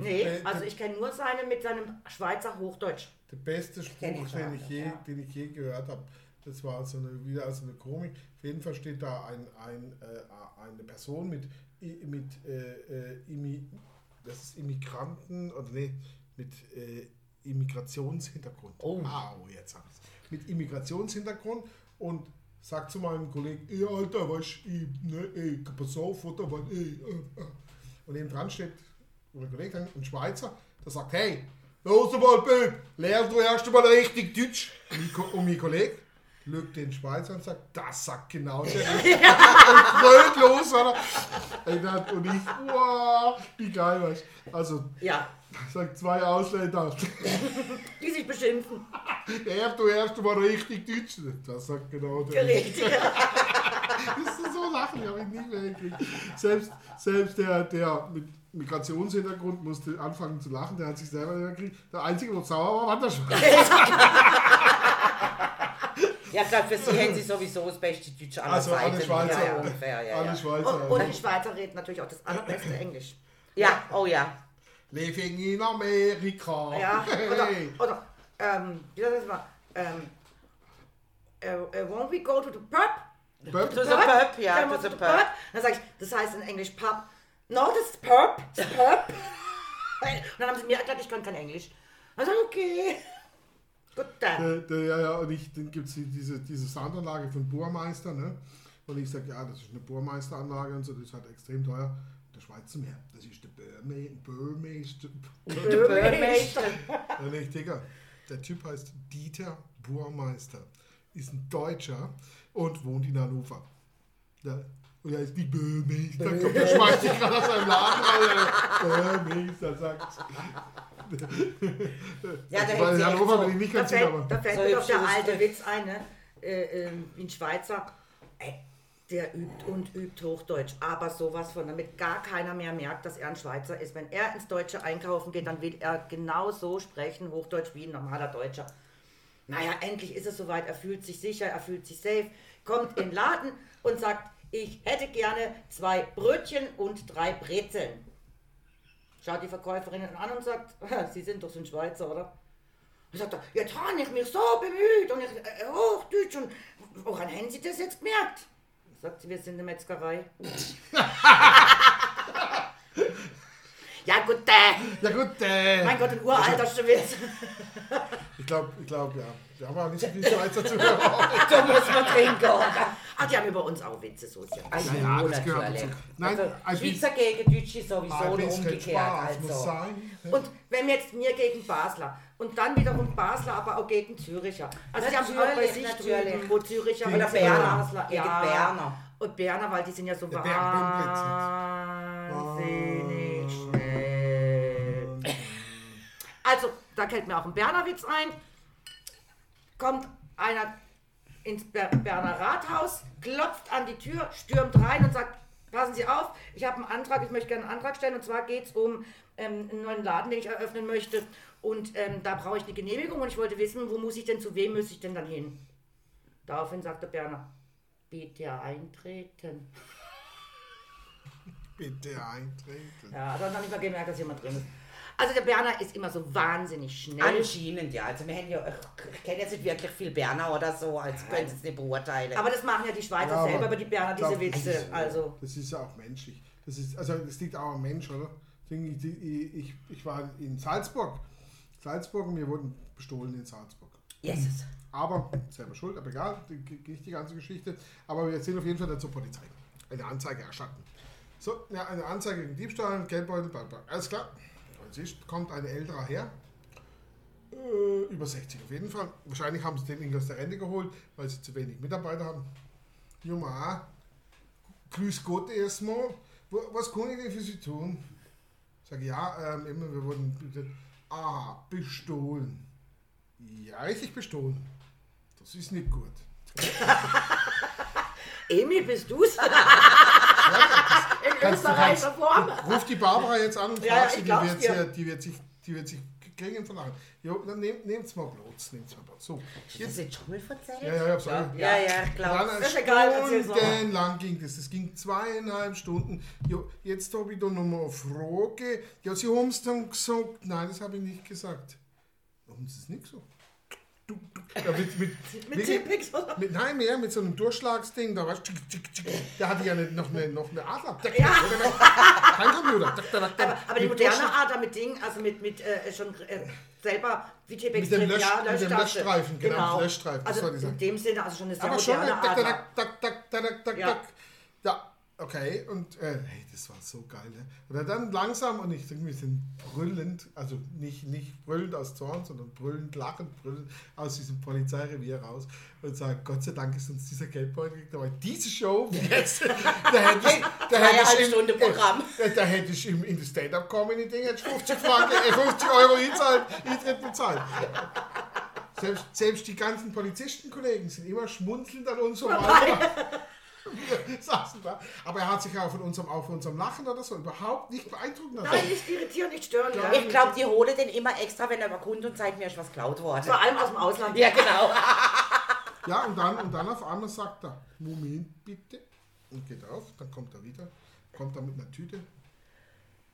Speaker 2: Nee, also ich kenne nur seine mit seinem Schweizer Hochdeutsch.
Speaker 3: der beste Spruch,
Speaker 1: ich
Speaker 3: den ich, je,
Speaker 1: ja.
Speaker 3: den ich je gehört habe, das war so eine, wieder so eine Komik. Auf jeden Fall steht da ein, ein, äh, eine Person mit, mit äh, äh, Immi, das ist Immigranten, oder nee, mit äh, Immigrationshintergrund.
Speaker 1: Oh.
Speaker 3: Ah, oh, jetzt hab ich's. Mit Immigrationshintergrund und sagt zu meinem Kollegen, ey, Alter, weißt du, ich, ne, ey, pass auf, oder, weil, ey, äh, äh. Und neben dran steht mein Kollege, ein Schweizer, der sagt, hey, los mal, Bub, lernst du erst einmal richtig Deutsch. Und mein Kollege lügt den Schweizer und sagt, das sagt genau der Richtige. und brüllt los, oder? Und ich, wow, wie geil, du. Also,
Speaker 2: Ja,
Speaker 3: sagt zwei Ausländer,
Speaker 2: die sich beschimpfen.
Speaker 3: lernst du erst einmal richtig Deutsch. Das sagt genau der Richtige.
Speaker 2: Richtig.
Speaker 3: Das sind so Sachen, die habe ich nie mehr gekriegt. Selbst, selbst der, der mit Migrationshintergrund musste anfangen zu lachen, der hat sich selber nicht mehr gekriegt. Der Einzige, der sauer war, war der Schweizer.
Speaker 1: Ja, gerade für Sie haben Sie sowieso das beste Deutsch aller
Speaker 3: Also alle
Speaker 1: Zeiten.
Speaker 3: Schweizer.
Speaker 1: Ja, ja, ungefähr, ja,
Speaker 3: Alle
Speaker 1: ja.
Speaker 3: Schweizer.
Speaker 2: Und, und die Schweizer reden natürlich auch das allerbeste Englisch.
Speaker 1: ja, oh ja.
Speaker 3: Living in Amerika.
Speaker 2: Ja, oder, oder ähm, wie soll das mal? Ähm, äh, äh, won't we go to the pub?
Speaker 3: Pub?
Speaker 1: To the pub, ja, to the pub.
Speaker 2: Dann sage ich, das heißt in Englisch Pub. No, das ist Pub. Das ist Pub. Und dann haben sie mir erklärt, ich kann kein Englisch. Dann sag ich, okay. Gut, dann.
Speaker 3: Der, der, ja, ja, und ich, dann gibt es diese, diese Soundanlage von Bohrmeister, ne? Und ich sage, ja, das ist eine Bohrmeisteranlage und so, das ist halt extrem teuer. Der Schweizer mehr, das ist der Böhme, Böhmeister. Ja, nicht, Digga. Der Typ heißt Dieter Burmeister. ist ein Deutscher und wohnt in Hannover. Ja. Und er ist die Böhmeister. Kommt, der schmeißt sich gerade aus seinem Laden raus. Böhmeister sagt
Speaker 1: Ja, da
Speaker 3: Weil in Hannover bin ich nicht
Speaker 2: Da
Speaker 3: ganz sicher,
Speaker 2: fällt,
Speaker 3: aber.
Speaker 2: da fällt
Speaker 1: So
Speaker 2: mir doch der alte. Witz ein, ne? Äh, ähm, wie ein Schweizer, ey, der übt und übt Hochdeutsch, aber sowas von, damit gar keiner mehr merkt, dass er ein Schweizer ist. Wenn er ins Deutsche einkaufen geht, dann will er genau so sprechen, Hochdeutsch wie ein normaler Deutscher. Naja, endlich ist es soweit, er fühlt sich sicher, er fühlt sich safe, kommt in den Laden und sagt, ich hätte gerne zwei Brötchen und drei Brezeln. Schaut die Verkäuferin an und sagt, Sie sind doch so ein Schweizer, oder? Dann sagt er, jetzt habe ich mich so bemüht und ich, äh, Hochdeutsch und woran haben Sie das jetzt gemerkt? Sagt sie, wir sind eine Metzgerei. ja gut, äh,
Speaker 3: Ja gut, äh,
Speaker 2: mein Gott, ein uralter Witz.
Speaker 3: ich glaube, ich glaub, ja. Wir haben auch nicht so viel Schweizer Zuhörer.
Speaker 1: Da muss man trinken, oder?
Speaker 2: Ach, die haben über uns auch Witze, so ist ja.
Speaker 1: Also,
Speaker 3: Ja, das gehört
Speaker 1: natürlich.
Speaker 3: dazu. Nein,
Speaker 1: also,
Speaker 3: ein
Speaker 1: Schweizer gegen Deutsche sowieso und umgekehrt.
Speaker 3: Spaß muss
Speaker 1: Also.
Speaker 3: sein.
Speaker 2: Und wenn jetzt mir gegen Basler und dann wiederum Basler, aber auch gegen Züricher. Also die haben auch bei
Speaker 1: Natürlich,
Speaker 2: sich
Speaker 1: natürlich.
Speaker 2: drüben, wo Züricher und
Speaker 1: Berner.
Speaker 2: Basler,
Speaker 1: Gegen
Speaker 2: ja.
Speaker 1: Berner.
Speaker 2: Und Berner, weil die sind ja so wahnsinnig da fällt mir auch ein Berner Witz ein. Kommt einer ins Ber Berner Rathaus, klopft an die Tür, stürmt rein und sagt, passen Sie auf, ich habe einen Antrag, ich möchte gerne einen Antrag stellen und zwar geht es um ähm, einen neuen Laden, den ich eröffnen möchte und ähm, da brauche ich eine Genehmigung und ich wollte wissen, wo muss ich denn, zu wem muss ich denn dann hin? Daraufhin sagte Berner, bitte eintreten.
Speaker 3: Bitte eintreten.
Speaker 2: Ja, dann habe ich mal gemerkt, dass jemand drin ist. Also der Berner ist immer so wahnsinnig schnell.
Speaker 1: Anscheinend, ja. Also wir haben ja, ich kenne jetzt nicht wirklich viel Berner oder so, als können sie es nicht beurteilen.
Speaker 2: Aber das machen ja die Schweizer
Speaker 3: Ja, aber
Speaker 2: selber über die Berner, diese
Speaker 3: glaub,
Speaker 2: Witze. Also,
Speaker 3: Das ist ja auch menschlich. Das ist, also das liegt auch am Mensch, oder? Ich, ich, ich war in Salzburg. Salzburg und wir wurden bestohlen in Salzburg.
Speaker 1: Jesus.
Speaker 3: Aber selber schuld, aber egal, die- nicht die ganze Geschichte. Aber wir sind auf jeden Fall dann zur Polizei. Eine Anzeige erstatten. So, ja, eine Anzeige gegen Diebstahl, Geldbeutel, bla bla. Alles klar. Polizist kommt ein älterer her. Äh, über 60 auf jeden Fall. Wahrscheinlich haben sie den irgendwie aus der Rente geholt, weil sie zu wenig Mitarbeiter haben. Junge, grüß Gott erstmal. Was kann ich denn für Sie tun? Sag ja, ähm, immer, wir wurden bitte. Ah, bestohlen. Ja, richtig bestohlen. Das ist nicht gut.
Speaker 2: Emil, bist du's? In
Speaker 3: Kannst
Speaker 2: österreichischer Form.
Speaker 3: Ruf die Barbara jetzt an und
Speaker 2: Ja,
Speaker 3: frag
Speaker 2: ja,
Speaker 3: sie, die wird, sie- die wird sich, die wird sich kriegen von lachen. Jo, dann nehm, nehmt's mal bloß, nehmt's mal bloß. So,
Speaker 1: Hast du
Speaker 3: jetzt,
Speaker 1: das jetzt schon mal erzählt?
Speaker 3: ja, ja, ja, sorry.
Speaker 1: Ja, ja, ich
Speaker 3: Dann
Speaker 1: glaube.
Speaker 2: Das ist egal,
Speaker 3: stundenlang ging das. Das ging zweieinhalb Stunden. Jo, jetzt habe ich da nochmal eine Frage. Ja, Sie haben es dann gesagt. Nein, das habe ich nicht gesagt. Warum ist es nicht so? Du, du, ja, mit, mit,
Speaker 2: Mit
Speaker 3: wirklich-
Speaker 2: Tippix oder?
Speaker 3: mit, nein, mehr mit so einem Durchschlagsding. Da war tschick, tschick, tschick. Der hatte ja eine, noch eine, noch eine Adler. Kein Computer.
Speaker 2: Aber, aber die moderne Art mit Ding, also mit, mit äh, schon äh, selber wie Tippix
Speaker 3: Mit dem Lösch-
Speaker 2: ja,
Speaker 3: mit dem. Löschstreifen, genau, Löschstreifen, das
Speaker 2: Also in dem Sinne, also schon eine sehr
Speaker 3: Aber schon,
Speaker 2: moderne
Speaker 3: tak, tak,
Speaker 2: Ja.
Speaker 3: Ja, okay. Und äh, hey, das war so geil. Ne? Und dann langsam und ich denke, wir sind brüllend, also nicht, nicht brüllend aus Zorn, sondern brüllend, lachend, brüllend aus diesem Polizeirevier raus und sagen, Gott sei Dank ist uns dieser Geldbeutel gekriegt. Aber diese Show, wie jetzt, da hätte ich, da hätte ich im-
Speaker 1: Stunden Programm.
Speaker 3: äh, Da hätte ich im, in das Stand-Up-Comedy-Ding hätte ich 50, Franken, äh, 50 Euro Eintritt, Eintritt bezahlt. Selbst, selbst die ganzen Polizistenkollegen sind immer schmunzelnd an uns vorbei. Wir saßen da. Aber er hat sich auch von unserem, auch von unserem Lachen oder so überhaupt nicht beeindrucken lassen.
Speaker 2: Nein, nicht irritieren, nicht stören. Ja.
Speaker 1: Ich glaube, die holen den immer extra, wenn er mal kommt und zeigt mir, ist was geklaut worden.
Speaker 2: Vor allem aus dem Ausland.
Speaker 1: Ja, genau.
Speaker 3: Ja, und dann, und dann auf einmal sagt er, Moment bitte. Und geht auf, dann kommt er wieder, kommt er mit einer Tüte.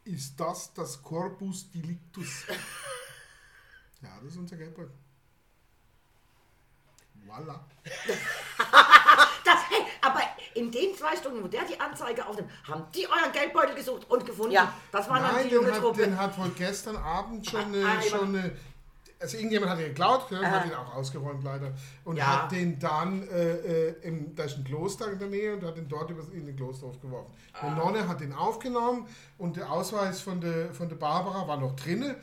Speaker 3: Ist das das Corpus Delictus? Ja, das ist unser Geldbeutel. Voila.
Speaker 2: Das, hey, aber in den zwei Stunden, wo der die Anzeige aufnimmt, haben die euren Geldbeutel gesucht und gefunden.
Speaker 1: Ja.
Speaker 2: Das war dann die junge
Speaker 3: hat,
Speaker 2: Truppe.
Speaker 3: den hat wohl gestern Abend schon eine,
Speaker 2: Ah, jemand-
Speaker 3: schon eine also irgendjemand hat ihn geklaut, ja, hat ihn auch ausgeräumt leider. Und
Speaker 2: Ja.
Speaker 3: hat den dann, äh, äh, im, da ist ein Kloster in der Nähe und hat ihn dort über, in den Klosterhof geworfen.
Speaker 2: Ah.
Speaker 3: Eine Nonne hat ihn aufgenommen und der Ausweis von der, von der Barbara war noch drinne.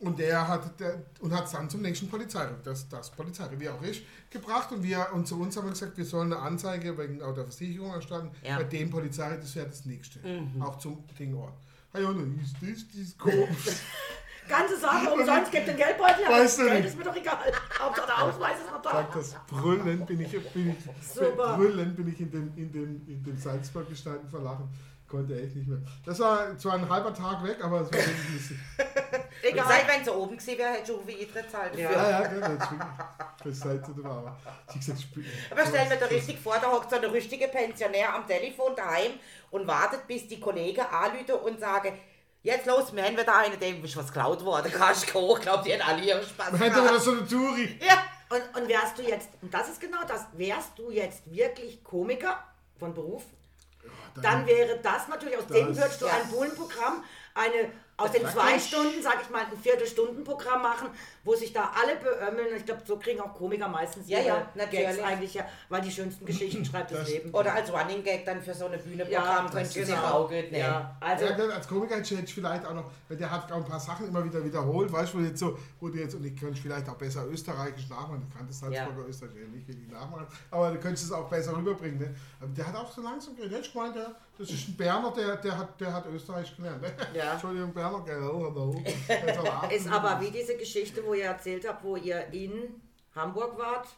Speaker 3: Und der hat der, und hat es dann zum nächsten Polizeirevier, das, das Polizeirevier auch ist, gebracht. Und wir und zu uns haben wir gesagt, wir sollen eine Anzeige wegen der Versicherung erstatten.
Speaker 1: Ja.
Speaker 3: Bei dem Polizeirevier, das wäre das nächste. Auch zum Dingort. Ah ja, dann ist das, das ist komisch.
Speaker 2: Ganze Sache umsonst, gebt den Geldbeutel, aber
Speaker 3: Weißt du
Speaker 2: Geld
Speaker 3: nicht.
Speaker 2: ist mir doch egal. Hauptsache der Ausweis ist noch da.
Speaker 3: Sagt das Brüllen bin ich, bin ich,
Speaker 2: Super.
Speaker 3: Brüllen bin ich in dem, in dem, in dem Salzburg gestanden vor Lachen. Konnte echt nicht mehr. Das war zwar ein halber Tag weg, aber es war wirklich lustig.
Speaker 1: Egal. Seit wenn sie oben gewesen wäre, hätte ich wie Eintritt zahlt.
Speaker 2: Ja.
Speaker 3: Ja, ja, genau. Das zu der Mama. Sie gesagt,
Speaker 1: Aber stell mir da richtig vor, da hockt so eine richtige Pensionär am Telefon daheim und wartet, bis die Kollegen anrufen und sagen, jetzt los, wir haben wieder einen, dem ist was geklaut worden. Kannst du hoch, glaubt ihr alle ihren Spaß.
Speaker 3: Man hätte wieder so eine Touri.
Speaker 1: Ja,
Speaker 2: Und, und wärst du jetzt, und das ist genau das, wärst du jetzt wirklich Komiker von Beruf, dann wäre das natürlich, aus dem würdest du ein Bullenprogramm, eine, aus den zwei Stunden, sag ich mal, ein Viertelstundenprogramm machen, wo sich da alle beömmeln. Ich glaube, so kriegen auch Komiker meistens
Speaker 1: Ja,
Speaker 2: ihre
Speaker 1: ja, natürlich.
Speaker 2: Gags eigentlich, ja, weil die schönsten Geschichten schreibt das,
Speaker 3: Das-
Speaker 2: Leben.
Speaker 1: oder als Running Gag dann für so eine Bühneprogramm
Speaker 2: ja,
Speaker 1: könnt ihr
Speaker 3: ist
Speaker 1: sich
Speaker 3: auch-
Speaker 1: auch gut nehmen.
Speaker 2: ja, also
Speaker 3: ja, als Komiker hätte ich vielleicht auch noch, weil der hat auch ein paar Sachen immer wieder wiederholt, weißt du, jetzt so, wo du jetzt, und ich könnte vielleicht auch besser österreichisch nachmachen, ich kann das Salzburger Österreich nicht wirklich nachmachen, aber du könntest es auch besser rüberbringen. Ne? Aber der hat auch so langsam geredet, hat gemeint, der, das ist ein Berner, der, der, hat, der hat Österreich gelernt. Ne?
Speaker 2: Ja.
Speaker 3: Entschuldigung, Berner, gell.
Speaker 2: Ist aber wie diese Geschichte, wo ihr erzählt habt, wo ihr in Hamburg wart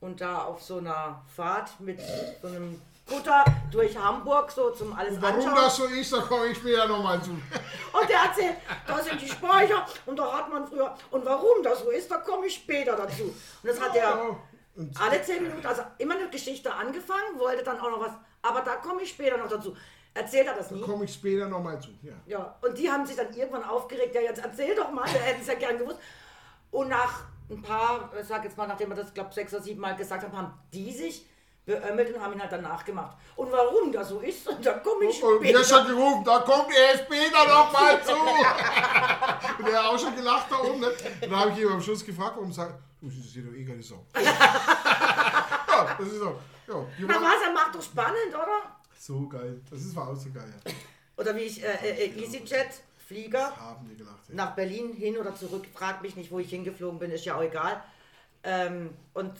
Speaker 2: und da auf so einer Fahrt mit so einem Kutter durch Hamburg so zum alles
Speaker 3: Warum
Speaker 2: anschauen.
Speaker 3: das so ist, da komme ich später nochmal zu.
Speaker 2: Und der erzählt, da sind die Speicher und da hat man früher. Und warum das so ist, da komme ich später dazu. Und das hat er
Speaker 3: Ja,
Speaker 2: alle zehn Minuten, also immer eine Geschichte angefangen, wollte dann auch noch was, aber da komme ich später noch dazu. Erzählt er das nie?
Speaker 3: komme ich später nochmal zu. Ja.
Speaker 2: Ja, und die haben sich dann irgendwann aufgeregt, ja jetzt erzähl doch mal, wir hätten es ja gern gewusst. Und nach ein paar, ich sag jetzt mal, nachdem wir das, glaube sechs oder sieben Mal gesagt haben, haben die sich beömmelt und haben ihn halt danach gemacht. Und warum das so ist, und da komme ich
Speaker 3: Und wir schon
Speaker 2: später.
Speaker 3: gerufen, da kommt er später nochmal zu. und er hat auch schon gelacht da oben. Ne? Und dann habe ich ihn am Schluss gefragt, warum sagt, du, das ist hier doch eh keine Sau. ja, das ist so. Ja,
Speaker 2: Na was, er macht doch spannend, oder?
Speaker 3: so geil. Das ist, war auch so geil. Ja.
Speaker 2: Oder wie ich äh, äh, EasyJet, Flieger,
Speaker 3: gelacht. Ja.
Speaker 2: nach Berlin hin oder zurück, fragt mich nicht, wo ich hingeflogen bin, ist ja auch egal. Ähm, und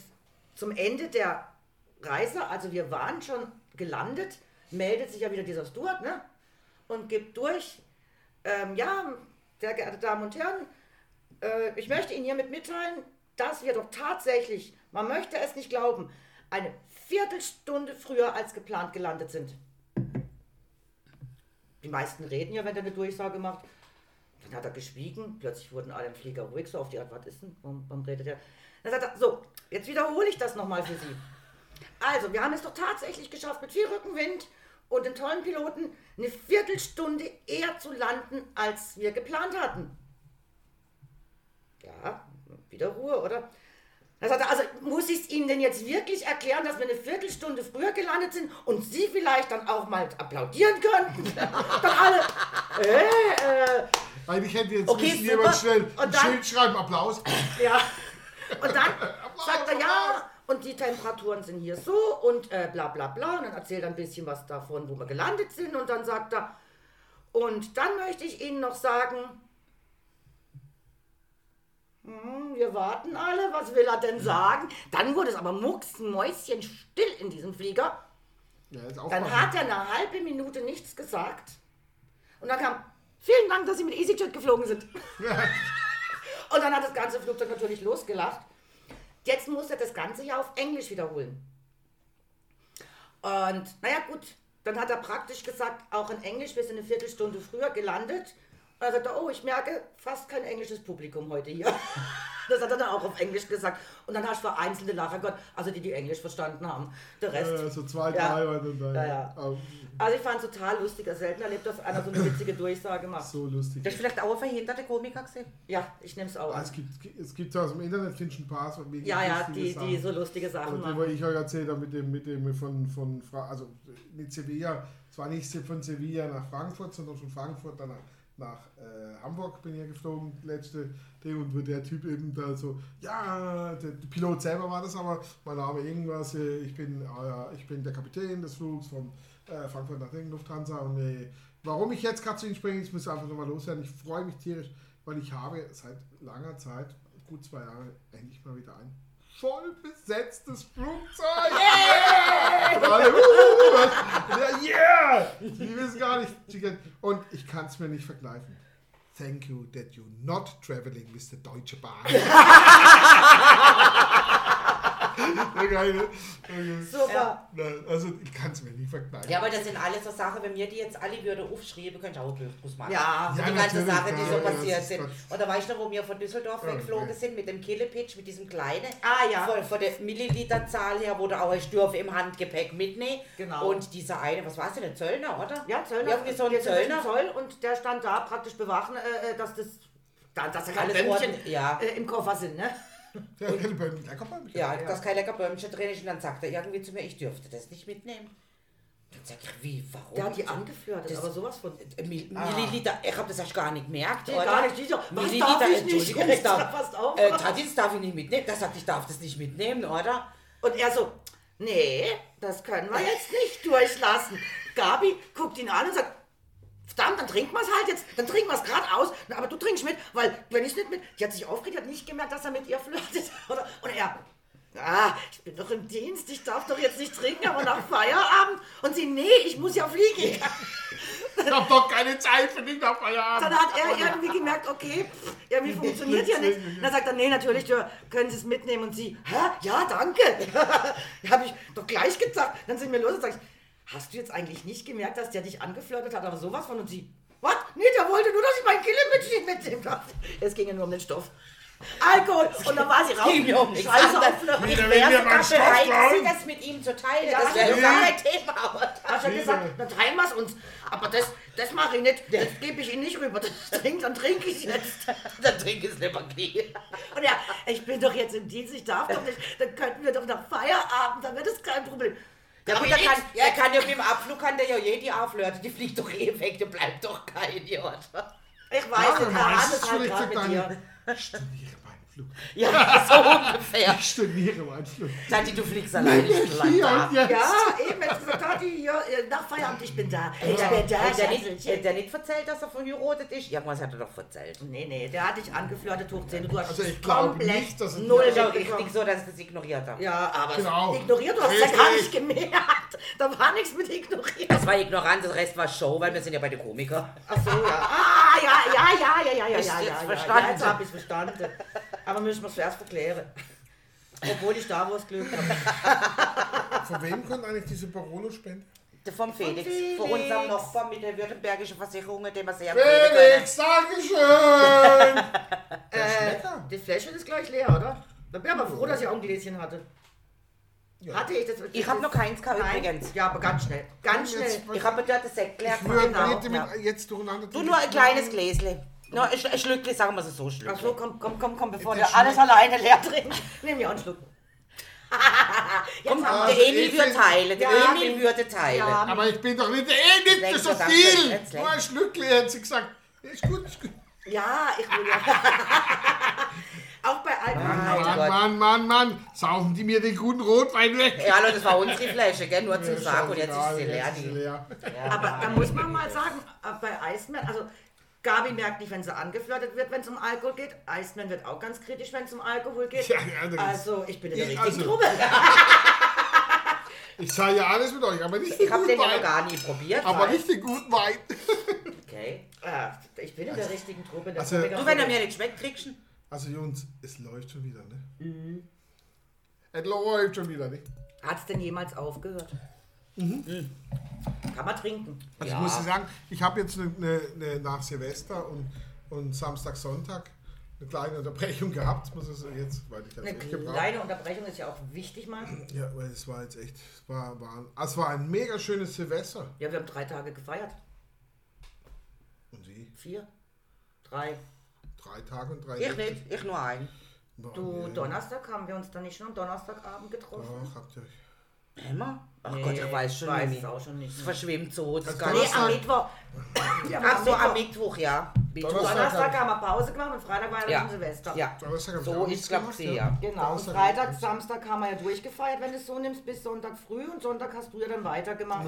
Speaker 2: zum Ende der Reise, also wir waren schon gelandet, meldet sich ja wieder dieser Steward, ne? Und gibt durch, ähm, ja, sehr geehrte Damen und Herren, äh, ich möchte Ihnen hiermit mitteilen, dass wir doch tatsächlich, man möchte es nicht glauben, eine Viertelstunde früher als geplant gelandet sind. Die meisten reden ja, wenn der eine Durchsage macht. Dann hat er geschwiegen, plötzlich wurden alle im Flieger ruhig, so auf die Art, was ist denn, warum redet er? Dann sagt er, so, jetzt wiederhole ich das nochmal für Sie. Also, wir haben es doch tatsächlich geschafft, mit viel Rückenwind und den tollen Piloten eine Viertelstunde eher zu landen, als wir geplant hatten. Ja, wieder Ruhe, oder? Dann sagt er, also muss ich es Ihnen denn jetzt wirklich erklären, dass wir eine Viertelstunde früher gelandet sind und Sie vielleicht dann auch mal applaudieren könnten? dann alle, äh, äh,
Speaker 3: Eigentlich hätte jetzt
Speaker 2: Okay,
Speaker 3: müssen jemand schnell
Speaker 2: Und
Speaker 3: ein Schild schreiben, Applaus.
Speaker 2: Ja. Und dann sagt er, ja, und die Temperaturen sind hier so und äh, bla bla bla. Und dann erzählt er ein bisschen was davon, wo wir gelandet sind. Und dann sagt er, und dann möchte ich Ihnen noch sagen, hm, wir warten alle, was will er denn sagen? Dann wurde es aber mucksmäuschen still in diesem Flieger.
Speaker 3: Ja,
Speaker 2: Dann hat er eine halbe Minute nichts gesagt. Und dann kam, vielen Dank, dass Sie mit EasyJet geflogen sind. Und dann hat das ganze Flugzeug natürlich losgelacht. Jetzt muss er das Ganze ja auf Englisch wiederholen. Und naja gut, dann hat er praktisch gesagt, auch in Englisch, wir sind eine Viertelstunde früher gelandet. Und dann sagt er, oh, ich merke fast kein englisches Publikum heute hier. Das hat er dann auch auf Englisch gesagt. Und dann hast du vereinzelte Lacher gehabt, also die, die Englisch verstanden haben. Der Rest.
Speaker 3: Äh, so zwei,
Speaker 2: Ja.
Speaker 3: drei und dann.
Speaker 2: Ja, ja. Also ich fand es total lustig. Ich selten erlebt, dass einer so eine witzige Durchsage macht.
Speaker 3: so lustig.
Speaker 1: Das ist vielleicht auch ein verhinderter Komiker gesehen.
Speaker 2: Ja, ich nehme es auch
Speaker 3: Ah, es gibt, es gibt aus dem Internet finde ich ein paar so
Speaker 2: Ja, ja, die,
Speaker 3: Sachen.
Speaker 2: die so lustige Sachen
Speaker 3: Und
Speaker 2: machen.
Speaker 3: wo ich euch erzählt habe, mit dem, mit dem von, von also mit Sevilla, es war nicht von Sevilla nach Frankfurt, sondern von Frankfurt dann nach, nach äh, Hamburg bin ich geflogen, letzte Ding, und wo der Typ eben da so, ja, der, der Pilot selber war das aber, mein Name irgendwas, äh, ich bin, äh, ich bin der Kapitän des Flugs von äh, Frankfurt nach Ding, Lufthansa und äh, warum ich jetzt gerade zu Ihnen springe, ich muss einfach nochmal loswerden, ich freue mich tierisch, weil ich habe seit langer Zeit, gut zwei Jahre, endlich mal wieder ein voll besetztes Flugzeug. Yeah! Alle, uh, ja, yeah! Die wissen gar nicht. Und ich kann es mir nicht vergleichen. Thank you that you're not traveling with the Deutsche Bahn. Ja, geil, ne? Okay.
Speaker 2: Super.
Speaker 3: Nein, Also ich kann es mir nicht vergleichen.
Speaker 1: Ja, aber das sind alles so Sachen, wenn mir die jetzt alle würde aufschreiben, könnte ich auch Glücks machen.
Speaker 2: Ja.
Speaker 1: Also
Speaker 3: Ja,
Speaker 1: die ganzen Sachen, die so passiert sind. Oder weißt du, wo wir von Düsseldorf
Speaker 3: Ja,
Speaker 1: weggeflogen
Speaker 3: okay.
Speaker 1: sind mit dem Killepitch, mit diesem kleinen,
Speaker 2: Ah, ja.
Speaker 1: von, von der Milliliterzahl her, wo du auch ich dürfe im Handgepäck mitnehmen.
Speaker 2: Genau.
Speaker 1: Und dieser eine, was war es denn, der Zöllner, oder?
Speaker 2: Ja, Zöllner.
Speaker 1: Irgendwie so ein Zöllner.
Speaker 2: Zoll und der stand da praktisch bewachen, äh, äh, dass das. da- Dass da keine
Speaker 1: ordentlich, ja.
Speaker 2: äh, im Koffer sind, ne?
Speaker 3: Ja, keine Bäumchen, lecker Bäumchen.
Speaker 1: Ja, dass kein lecker Bäumchen drin ist. Und dann sagt er irgendwie zu mir, ich dürfte das nicht mitnehmen. Dann sag ich, wie, warum?
Speaker 2: Der hat die angeflirtet,
Speaker 1: Das-
Speaker 2: aber sowas von.
Speaker 1: Äh, Mil Milliliter, ich habe das erst gar nicht gemerkt.
Speaker 2: Nee,
Speaker 1: oder?
Speaker 2: gar nicht. Die so, was
Speaker 1: Milliliter,
Speaker 2: darf ich nicht?
Speaker 1: Entschuldigung,
Speaker 2: Ich
Speaker 1: darf-
Speaker 2: sag, passt auf.
Speaker 1: Äh, Tadins darf ich nicht mitnehmen. Der sagt, ich darf das nicht mitnehmen, oder?
Speaker 2: Und er so, nee, das können wir jetzt nicht durchlassen. Gabi guckt ihn an und sagt, verdammt, dann trinken wir es halt jetzt, dann trinken wir es gerade aus, aber du trinkst mit, weil wenn ich nicht mit, die hat sich aufgeregt, hat nicht gemerkt, dass er mit ihr flirtet. Oder, und er, ah, ich bin doch im Dienst, ich darf doch jetzt nicht trinken, aber nach Feierabend. Und sie, nee, ich muss ja fliegen.
Speaker 3: Ich hab doch keine Zeit für dich nach Feierabend.
Speaker 2: Dann hat er irgendwie gemerkt, okay, pff, irgendwie funktioniert ja nicht. Und dann sagt er, nee, natürlich, du, können Sie es mitnehmen. Und sie, hä, ja, danke. Habe ich doch gleich gesagt. Dann sind wir los und sag ich, hast du jetzt eigentlich nicht gemerkt, dass der dich angeflirtet hat, aber sowas von? Und sie, was? Nee, der wollte nur, dass ich mein Killermitschchen mitnehmen darf. Es ging ja nur um den Stoff. Alkohol. Und dann war sie raus.
Speaker 1: Mir um
Speaker 2: Scheiße auf Flirten.
Speaker 1: Ich wäre bereit, sie das mit ihm zu teilen.
Speaker 2: Ja,
Speaker 1: das wäre
Speaker 2: ja.
Speaker 1: gar kein Thema. aber-
Speaker 2: Hat schon gesagt, dann teilen wir es uns. Aber das, das mache ich nicht. Das gebe ich Ihnen nicht rüber. Das trink, dann trinke ich jetzt.
Speaker 1: Dann trinke ich es lieber nie.
Speaker 2: Und ja, ich bin doch jetzt im Dienst, ich darf doch nicht. Dann könnten wir doch nach Feierabend, dann wird es kein Problem.
Speaker 1: Ja,
Speaker 2: Aber
Speaker 1: gut, der kann, der kann ja mit dem Abflug kann der ja je die auflöten. Die fliegt doch eh weg, da bleibt doch kein Jod.
Speaker 2: Ich weiß,
Speaker 3: Ja,
Speaker 2: nicht, er hat
Speaker 3: es
Speaker 2: halt gerade mit dir.
Speaker 3: Meinen Flug.
Speaker 1: Ja, so ungefähr.
Speaker 3: Ich storniere meinen Flug.
Speaker 1: Tati, du fliegst alleine. Ich bin da.
Speaker 3: jetzt.
Speaker 2: Ja, eben, jetzt gesagt, Tati, hier, äh, nach Feierabend, ich bin da. Ich
Speaker 1: Der,
Speaker 2: bin da,
Speaker 1: der, der, nicht,
Speaker 2: Schatzelchen.
Speaker 1: der nicht erzählt, dass er verheiratet ist? Irgendwas hat er doch erzählt.
Speaker 2: Nee, nee, der hat dich angeflirtet, hoch 10. Du hast
Speaker 3: Also ich glaube
Speaker 2: komplett
Speaker 3: nicht, dass
Speaker 2: null mitbekommen.
Speaker 1: richtig so, dass ich das ignoriert habe.
Speaker 2: Ja, aber
Speaker 3: Genau.
Speaker 2: ignoriert, du hast es ja gar nicht gemerkt. Da war nichts mit ignoriert.
Speaker 1: Das war ignorant, der Rest war Show, weil wir sind ja bei den Komikern.
Speaker 2: Ach so, ja. Ah, ja, ja, ja, ja, ja, ja,
Speaker 1: Ist
Speaker 2: ja,
Speaker 1: jetzt
Speaker 2: ja, ja.
Speaker 1: verstanden.
Speaker 2: Ja, jetzt hab ich's verstanden. Aber müssen wir es zuerst verklären. Obwohl ich da wo es Glück habe.
Speaker 3: Von wem kommt eigentlich diese Barolo-Spende?
Speaker 1: Der vom Felix,
Speaker 2: Felix.
Speaker 1: von unserem Nachbarn mit der württembergischen Versicherung, den wir sehr.
Speaker 3: Felix, Dankeschön!
Speaker 2: Äh, die Flasche ist gleich leer, oder? Da bin ich aber froh, dass ich auch ein Gläschen hatte.
Speaker 3: Ja.
Speaker 2: Hatte ich das?
Speaker 1: Ich habe noch keins gehabt übrigens.
Speaker 2: Ja, aber ganz schnell. Ganz schnell.
Speaker 3: Jetzt-
Speaker 1: Ich habe dort das Sekt leer
Speaker 3: Ich würde
Speaker 1: gemacht.
Speaker 2: Genau,
Speaker 3: damit jetzt durcheinander
Speaker 1: Du nur ein kleines Gläschen. No, ein, ein Schlückchen, sagen wir es so,
Speaker 2: Ach
Speaker 1: Schlückchen.
Speaker 2: so, komm, komm, komm, komm, bevor
Speaker 3: Der
Speaker 2: der alles alleine leer trinkt. Nimm mir auch einen Schluck.
Speaker 1: Komm,
Speaker 3: Also
Speaker 1: der Emil würde teilen, der
Speaker 2: Ja,
Speaker 1: Emil würde teilen.
Speaker 2: Ja.
Speaker 3: Aber ich bin doch nicht eh nicht
Speaker 1: Lenk
Speaker 3: für so viel!
Speaker 1: Jetzt.
Speaker 3: Nur ein Schlückchen, hat sie gesagt. Ist gut, ist gut.
Speaker 2: Ja, ich will ja. auch bei Alkohol.
Speaker 3: Mann,
Speaker 1: Gott.
Speaker 3: Mann, Mann, Mann, saufen die mir den guten Rotwein weg.
Speaker 1: Ja, hallo, das war unsere Flasche, gell? Nur zum
Speaker 3: Ja,
Speaker 1: Sagen und jetzt ist sie leer.
Speaker 3: jetzt leer.
Speaker 2: Aber da muss man mal sagen, äh, bei Iceman, also Gabi merkt nicht, wenn sie angeflirtet wird, wenn es um Alkohol geht. Iceman wird auch ganz kritisch, wenn es um Alkohol geht.
Speaker 3: Ja, ja,
Speaker 2: also, ich bin in der
Speaker 3: Ich-
Speaker 2: richtigen
Speaker 3: also-
Speaker 2: Truppe.
Speaker 3: Ich sage ja alles mit euch, aber nicht den
Speaker 1: Ich habe den
Speaker 3: guten
Speaker 1: ja noch
Speaker 3: Wein.
Speaker 1: gar nie probiert.
Speaker 3: Aber
Speaker 1: weil-
Speaker 3: nicht den guten Wein.
Speaker 1: Okay.
Speaker 2: Äh, ich bin in der richtigen Truppe. der
Speaker 3: Also-
Speaker 1: Du, wenn er mir nicht schmeckt, kriegst du.
Speaker 3: Also Jungs, es läuft schon wieder, ne?
Speaker 1: Mhm.
Speaker 3: Es läuft schon wieder, ne?
Speaker 2: Hat es denn jemals aufgehört?
Speaker 3: Mhm.
Speaker 2: Kann man trinken.
Speaker 3: Also
Speaker 1: Ja.
Speaker 3: ich muss sagen, ich habe jetzt eine, eine, nach Silvester und, und Samstag, Sonntag eine kleine Unterbrechung gehabt, muss sagen, jetzt, weil ich das
Speaker 2: Eine kleine Unterbrechung ist ja auch wichtig mal.
Speaker 3: Ja, weil es war jetzt echt, es war, war, ein- es war ein mega schönes Silvester.
Speaker 2: Ja, wir haben drei Tage gefeiert.
Speaker 3: Und wie?
Speaker 2: Vier? Drei.
Speaker 3: Drei Tage und drei
Speaker 1: Ich nicht, ich nur einen.
Speaker 3: Boah,
Speaker 2: Du,
Speaker 3: nee.
Speaker 2: Donnerstag haben wir uns dann nicht schon am Donnerstagabend getroffen?
Speaker 3: Doch, habt ihr euch.
Speaker 1: Immer? Ach
Speaker 2: Nee,
Speaker 1: Gott, ich weiß schon
Speaker 2: weiß
Speaker 1: nicht.
Speaker 2: es auch schon nicht.
Speaker 1: Es verschwimmt so. Das gar
Speaker 2: Nee, am Mittwoch. Ja,
Speaker 1: Ach so, am
Speaker 2: Mittwoch.
Speaker 1: Ja. Mittwoch.
Speaker 3: Donnerstag-
Speaker 2: Donnerstag haben wir Pause gemacht und Freitag war ja, dann Silvester.
Speaker 1: Ja,
Speaker 3: Donnerstag haben
Speaker 1: so
Speaker 3: nichts
Speaker 1: glaube ich,
Speaker 3: ja.
Speaker 2: Genau, und Freitag, Samstag haben wir ja durchgefeiert, wenn du es so nimmst, bis Sonntag früh und Sonntag hast du ja dann weitergemacht.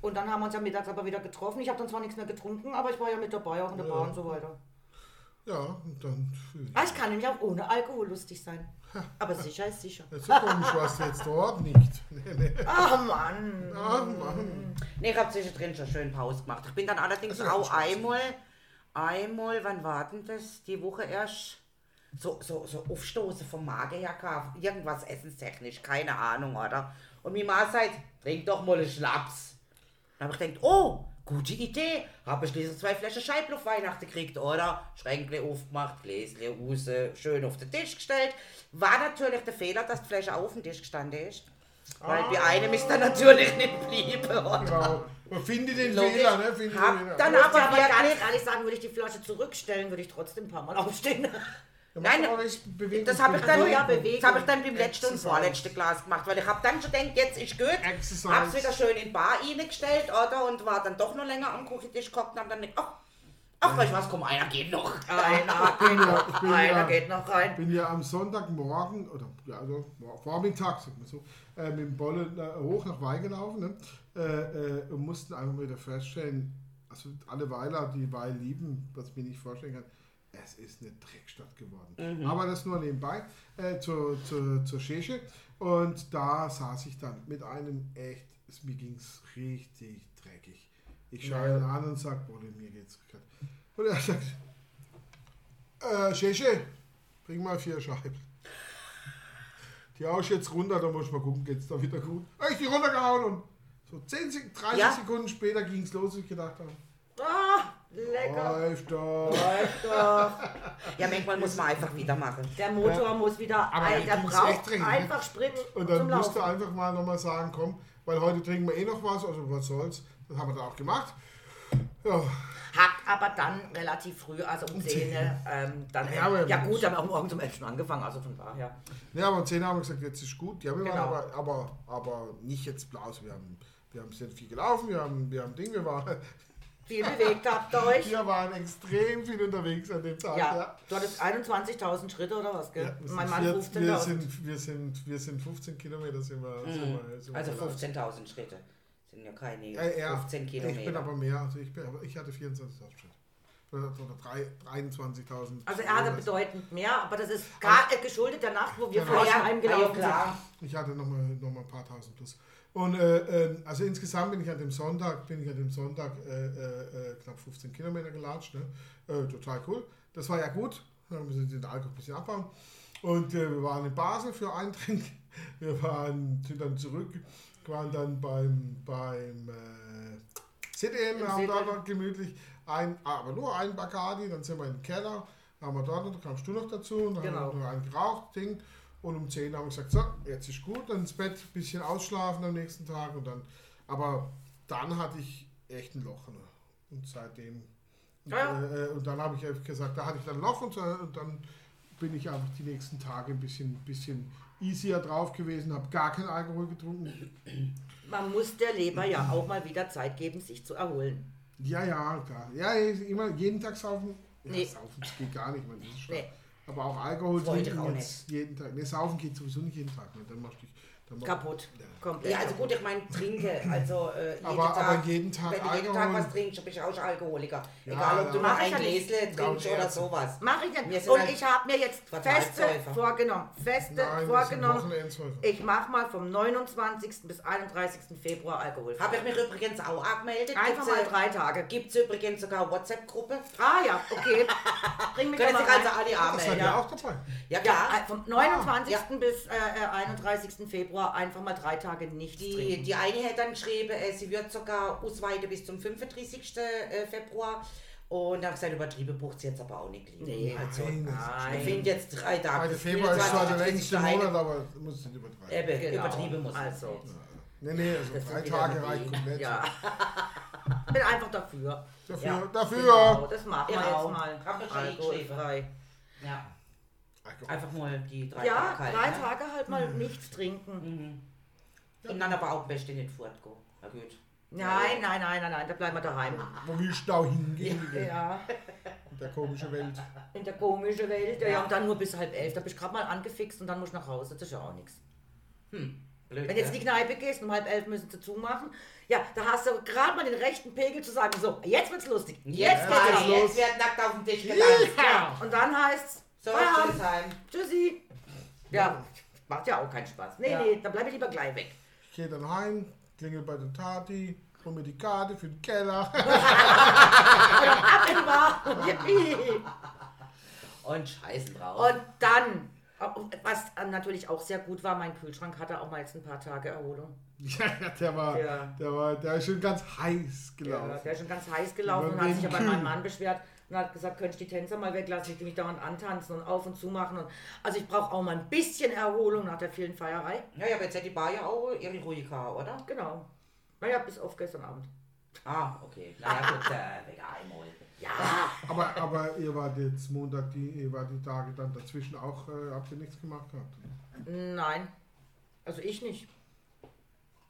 Speaker 2: Und dann haben wir uns ja mittags aber wieder getroffen. Ich habe dann zwar nichts mehr getrunken, aber ich war ja mit dabei, auch in der Bar und so weiter.
Speaker 3: Ja, und dann.
Speaker 2: Ah, ich kann nämlich auch ohne Alkohol lustig sein. Aber sicher ist sicher.
Speaker 3: Ja, so komisch warst du jetzt dort nicht. Nee, nee.
Speaker 2: Ach Mann.
Speaker 3: Ach, Mann.
Speaker 1: Nee, ich habe zwischendrin schon schön Pause gemacht. Ich bin dann allerdings
Speaker 3: Also,
Speaker 1: auch einmal, einmal, wann war denn das? Die Woche erst so, so, so aufstoßen vom Magen her gehabt. Irgendwas essenstechnisch, keine Ahnung, oder? Und mir mal sagt, trink doch mal einen Schnaps. Dann habe ich gedacht, oh, gute Idee. Habe schließlich zwei Flaschen Scheibluft Weihnachten gekriegt, oder? Schränkle aufgemacht, Gläsle raus, schön auf den Tisch gestellt. War natürlich der Fehler, dass die Flasche auf dem Tisch gestanden ist. Weil bei einem ist dann natürlich nicht geblieben, oder?
Speaker 3: Genau. Man findet den
Speaker 1: Logisch.
Speaker 3: Fehler, ne? Findet
Speaker 1: Hab
Speaker 3: den Fehler.
Speaker 1: dann
Speaker 2: Aber,
Speaker 1: aber
Speaker 2: aber ganz
Speaker 1: wirklich,
Speaker 2: ehrlich sagen, würde ich die Flasche zurückstellen, würde ich trotzdem ein paar Mal aufstehen.
Speaker 3: Ja,
Speaker 1: Nein, das habe ich dann,
Speaker 2: Also ja,
Speaker 1: das habe ich dann beim letzten und vorletzten Glas gemacht, weil ich habe dann schon gedacht, jetzt ist gut,
Speaker 3: Exercise.
Speaker 1: hab's wieder schön in Bar reingestellt, oder, und war dann doch noch länger am Küchentisch gehockt und hab dann gedacht, ach, ach, weißt du was, komm, einer geht noch.
Speaker 2: Einer geht noch,
Speaker 3: ich bin
Speaker 2: einer
Speaker 3: ja-
Speaker 2: geht noch rein.
Speaker 3: Ich bin ja am Sonntagmorgen, oder ja, also Vormittag, sagt man so, äh, mit dem Bolle äh, hoch nach Wei gelaufen ne? äh, äh, und mussten einfach wieder feststellen, also alle Weiler, die Wei lieben, was ich mir nicht vorstellen kann, es ist eine Dreckstadt geworden. Aber das nur nebenbei äh, zur, zur, zur Schäche. Und da saß ich dann mit einem echt, es, mir ging es richtig dreckig. Ich schaue ihn an und sage, boah, mir geht's gerade. Und er sagt, äh, Schäche, bring mal vier Scheiben. Die hau ich jetzt runter, da muss ich mal gucken, geht's da wieder gut. Hab ich die runtergehauen und so 10, Sek- 30
Speaker 1: Ja.
Speaker 3: Sekunden später ging's los und ich gedacht habe,
Speaker 2: Ah, lecker.
Speaker 3: läuft doch.
Speaker 2: Läuft doch.
Speaker 1: Ja, manchmal muss man einfach wieder machen.
Speaker 2: Der Motor muss wieder,
Speaker 3: Aber
Speaker 2: ein, der braucht
Speaker 3: echt dringend, ne?
Speaker 2: einfach Sprit
Speaker 3: Und
Speaker 2: zum
Speaker 3: dann musste
Speaker 2: Laufen.
Speaker 3: einfach mal nochmal sagen, komm, weil heute trinken wir eh noch was, also was soll's. Das haben wir dann auch gemacht. Ja,
Speaker 2: Hat aber dann relativ früh, also um 10, ähm, dann,
Speaker 3: Ja, aber-
Speaker 2: ja gut, haben wir auch morgens um 11 schon angefangen, also von daher.
Speaker 3: ja aber um 10 haben wir gesagt, jetzt ist gut. Ja, wir waren
Speaker 2: Genau.
Speaker 3: aber, aber, aber nicht jetzt blaus. Wir haben, wir haben sehr viel gelaufen, wir haben, wir haben Dinge, wir waren,
Speaker 2: Viel bewegt habt ihr euch.
Speaker 3: wir waren extrem viel unterwegs an dem Tag.
Speaker 2: Ja, du hattest 21.000 Schritte oder was, gell?
Speaker 3: Ja, wir,
Speaker 2: mein
Speaker 3: sind
Speaker 2: Mann
Speaker 3: vier-
Speaker 2: 15.000.
Speaker 3: wir, sind, wir, sind, wir sind 15 Kilometer sind wir, sind wir, sind wir
Speaker 1: Also
Speaker 3: gelaufen.
Speaker 1: 15.000 Schritte. Sind ja keine
Speaker 3: Äh, ja,
Speaker 1: 15
Speaker 3: Ich bin
Speaker 1: Kilometer.
Speaker 3: aber mehr, also ich, bin, aber ich hatte 24.000 Schritte. Oder, oder drei- 23.000.
Speaker 2: Also er hatte bedeutend mehr, aber das ist gar äh, geschuldet der Nacht, wo wir
Speaker 3: Ja,
Speaker 2: vorher
Speaker 1: ja,
Speaker 2: heimgelaufen
Speaker 1: ja, klar.
Speaker 3: Ich hatte nochmal noch mal ein paar tausend plus. Und äh, äh, also insgesamt bin ich an dem Sonntag, bin ich an dem Sonntag äh, äh, äh, knapp 15 Kilometer gelatscht. Ne? Äh, total cool. Das war ja gut. Dann müssen wir den Alkohol ein bisschen abbauen. Und wir waren in Basel für einen Trink. Wir waren, sind dann zurück, waren dann beim, beim CDM,
Speaker 2: Im
Speaker 3: haben da noch gemütlich ein, aber nur ein Bacardi, dann sind wir im Keller, haben wir dort, dann kamst du noch dazu und dann
Speaker 2: Genau.
Speaker 3: haben wir noch einen geraucht, Ding. Und um 10 haben wir gesagt, so, jetzt ist gut, dann ins Bett, ein bisschen ausschlafen am nächsten Tag und dann, aber dann hatte ich echt ein Loch. Ne? Und seitdem,
Speaker 2: Ja.
Speaker 3: äh, äh, und dann habe ich gesagt, da hatte ich dann ein Loch und, so- und dann bin ich einfach die nächsten Tage ein bisschen, bisschen easier drauf gewesen, habe gar keinen Alkohol getrunken.
Speaker 2: Man muss der Leber ja auch mal wieder Zeit geben, sich zu erholen.
Speaker 3: Ja, ja, klar. Ja, immer jeden Tag saufen. Ja,
Speaker 2: Nee.
Speaker 3: saufen das geht gar nicht, man, das ist.
Speaker 2: Nee.
Speaker 3: Aber auch Alkohol
Speaker 1: Wollte
Speaker 3: trinken jetzt jeden Tag. Ne, saufen geht sowieso nicht jeden Tag. Ne? Dann machst du dich
Speaker 2: Kaputt. Komplett.
Speaker 1: Ja, also gut, ich meine, trinke, also äh, jeden
Speaker 3: Aber-
Speaker 1: Tag.
Speaker 3: aber jeden Tag
Speaker 1: Wenn du jeden Tag was trinkst, bist du auch schon Alkoholiker.
Speaker 3: Ja,
Speaker 1: Egal, ob du
Speaker 3: ja.
Speaker 2: ich
Speaker 1: ein
Speaker 2: ja nicht.
Speaker 1: Gläsle trinkst
Speaker 3: Ja,
Speaker 1: oder
Speaker 3: ja.
Speaker 1: sowas.
Speaker 2: Mach ich nicht. Und ich habe mir jetzt feste vorgenommen, feste
Speaker 3: Nein,
Speaker 2: vorgenommen, ich mache mal vom 29. bis 31. Februar Alkohol.
Speaker 1: Habe ich mich übrigens auch angemeldet.
Speaker 2: Einfach
Speaker 1: Gibt's,
Speaker 2: mal
Speaker 1: äh,
Speaker 2: drei Tage.
Speaker 1: Gibt es übrigens sogar eine WhatsApp-Gruppe.
Speaker 2: Ah ja, okay. Bring mich
Speaker 1: Können sich also alle
Speaker 3: Das seid
Speaker 1: anmelden.
Speaker 3: ihr auch dabei.
Speaker 1: Ja,
Speaker 2: Ja,
Speaker 1: klar.
Speaker 2: äh, vom 29.
Speaker 1: ja.
Speaker 2: bis äh, äh, 31. Februar einfach mal drei Tage nichts
Speaker 1: Die,
Speaker 2: trinken.
Speaker 1: die eine hat dann geschrieben, äh, sie wird sogar ausweiten bis zum 35. äh, Februar. Und ich gesagt, übertrieben braucht sie jetzt aber auch nicht.
Speaker 2: Nee,
Speaker 1: also,
Speaker 3: Nein,
Speaker 1: ich
Speaker 2: nein.
Speaker 1: finde jetzt drei Tage.
Speaker 3: Heute Februar ist zwar der
Speaker 1: 24,
Speaker 3: längste
Speaker 1: 30.
Speaker 3: Monat, aber du musst nicht übertreiben.
Speaker 1: Eben,
Speaker 2: Genau.
Speaker 1: übertrieben muss
Speaker 2: Also.
Speaker 1: nicht.
Speaker 3: Nee, nee, also
Speaker 2: Das
Speaker 3: drei Tage reicht komplett.
Speaker 2: Ja. Bin einfach dafür.
Speaker 3: Dafür,
Speaker 1: Ja.
Speaker 3: dafür.
Speaker 2: Genau, das machen wir
Speaker 1: Genau.
Speaker 2: jetzt mal.
Speaker 1: Ich schon
Speaker 2: Alkoholfrei.
Speaker 1: Ja. Einfach mal die drei
Speaker 2: Ja,
Speaker 1: Tage halt.
Speaker 2: drei
Speaker 1: ne?
Speaker 2: Tage halt mal nichts trinken.
Speaker 1: Und dann aber auch am besten nicht fortgehen. Na gut.
Speaker 2: Nein, nein, nein, nein, nein, da bleiben wir daheim.
Speaker 3: Wo willst du da hingehen?
Speaker 2: Ja,
Speaker 3: In der komischen Welt.
Speaker 2: in der komischen Welt. Ja, und dann nur bis halb elf. Da bist du gerade mal angefixt und dann musst du nach Hause. Das ist ja auch nichts.
Speaker 1: Blöd,
Speaker 2: Wenn jetzt in
Speaker 1: ja.
Speaker 2: die Kneipe gehst, um halb elf müssen sie zumachen, ja, da hast du gerade mal den rechten Pegel zu sagen, so, jetzt wird's lustig. Jetzt
Speaker 1: Jetzt,
Speaker 2: geht's los.
Speaker 1: jetzt wird nackt auf dem Tisch getanzt.
Speaker 2: Ja. Und dann heißt's,
Speaker 1: So, tschüss heim.
Speaker 2: Tschüssi. Ja, macht ja auch keinen Spaß. Nee,
Speaker 1: Ja.
Speaker 2: nee, dann bleib ich lieber gleich weg.
Speaker 3: Ich gehe dann heim, klingel bei der Tati, hol mir die Karte für den Keller.
Speaker 2: Ab in die Bar. Yippie.
Speaker 1: Und scheißen drauf.
Speaker 2: Und dann, was natürlich auch sehr gut war, mein Kühlschrank hatte auch mal jetzt ein paar Tage Erholung.
Speaker 3: ja, ja, der war,
Speaker 2: Ja.
Speaker 3: der war, der ist schon ganz heiß
Speaker 2: Ja,
Speaker 3: gelaufen.
Speaker 2: der ist schon ganz heiß gelaufen und hat sich aber bei meinem. Mann beschwert und hat gesagt, könnte ich die Tänzer mal weglassen, ich will mich dauernd antanzen und auf und zu machen. Und, also ich brauche auch mal ein bisschen Erholung nach der vielen Feierei.
Speaker 1: ja, ja, aber jetzt hat die Bar ja auch ihre Ruhe gehabt, oder?
Speaker 2: Genau. Naja, bis auf gestern Abend.
Speaker 1: Ah, okay. Naja, gut, äh.
Speaker 2: Ja,
Speaker 3: Aber, aber ihr wart jetzt Montag, die, ihr wart die Tage dann dazwischen auch, äh, habt ihr nichts gemacht gehabt?
Speaker 2: nein. Also ich nicht.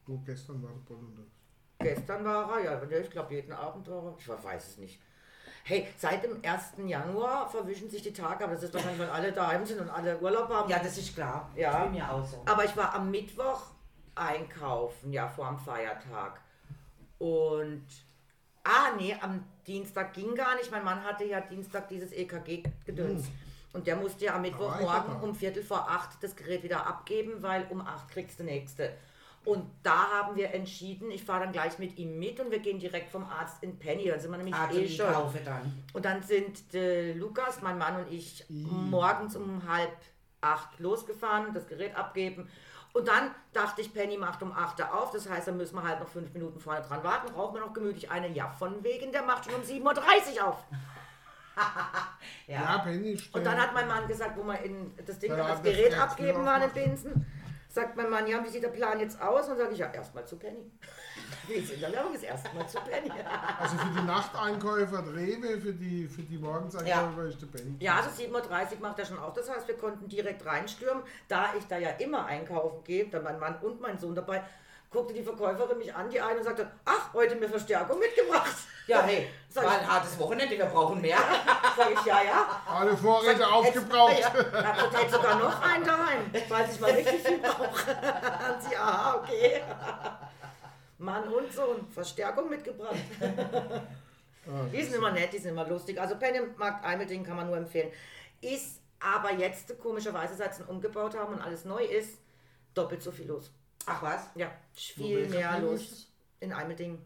Speaker 3: Du, gestern war der unterwegs.
Speaker 2: Gestern war er, ja, ich glaube jeden Abend war er. Ich weiß es nicht. Hey, seit dem 1. Januar verwischen sich die Tage, aber das ist wahrscheinlich, weil alle daheim sind und alle Urlaub haben.
Speaker 1: Ja, das ist klar.
Speaker 2: Ja.
Speaker 1: Bei mir auch so.
Speaker 2: Aber ich war am Mittwoch einkaufen, ja, vor dem Feiertag. Und, ah, nee, am Dienstag ging gar nicht. Mein Mann hatte ja Dienstag dieses EKG-Gedöns. Und der musste ja am
Speaker 3: ich
Speaker 2: Mittwochmorgen um Viertel vor acht das Gerät wieder abgeben, weil um acht kriegst du nächste. Und da haben wir entschieden, ich fahre dann gleich mit ihm mit und wir gehen direkt vom Arzt in Penny. Dann sind wir nämlich
Speaker 1: Also
Speaker 2: eh
Speaker 1: die
Speaker 2: schon.
Speaker 1: Kaufe dann.
Speaker 2: Und dann sind äh, Lukas, mein Mann und ich morgens um halb acht losgefahren, das Gerät abgeben. Und dann dachte ich, Penny macht um 8 Uhr auf, das heißt, dann müssen wir halt noch fünf Minuten vorne dran warten, brauchen wir noch gemütlich eine. Ja, von wegen, der macht schon um 7.30 Uhr auf.
Speaker 1: Ja.
Speaker 3: Ja, Penny stimmt.
Speaker 2: Und dann hat mein Mann gesagt, wo wir in das Ding,
Speaker 3: Ja,
Speaker 2: das Gerät abgeben waren in. Binsen, sagt mein Mann, ja, wie sieht der Plan jetzt aus? Und sage ich, ja, erstmal zu Penny. Wir sind in der Werbung, ist erstmal zu Penny.
Speaker 3: Also für die Nachteinkäufer Rewe, für die, für die Morgenseinkäufer ist der Penny.
Speaker 2: Ja, also 7.30 Uhr macht er schon auf. Das heißt, wir konnten direkt reinstürmen. Da ich da ja immer einkaufen gehe, da mein Mann und mein Sohn dabei, guckte die Verkäuferin mich an, die eine und sagte, ach, heute mir Verstärkung mitgebracht.
Speaker 1: Ja, hey,
Speaker 2: Sag
Speaker 1: war
Speaker 2: ich,
Speaker 1: ein hartes Wochenende, wir brauchen mehr.
Speaker 2: sag ich, ja, ja.
Speaker 3: Alle Vorräte
Speaker 2: Sag,
Speaker 3: aufgebraucht.
Speaker 2: Ja, ja. Ich hätte sogar noch einen daheim, falls ich mal richtig viel brauche. Und sie, aha, okay. Mann und Sohn, Verstärkung mitgebracht. Die sind immer nett, die sind immer lustig. Also Pennymarkt Eimelding kann man nur empfehlen. Ist aber jetzt komischerweise, seit sie ihn umgebaut haben und alles neu ist, doppelt so viel los.
Speaker 1: Ach was?
Speaker 2: Ja, viel mehr los. In Eimelding.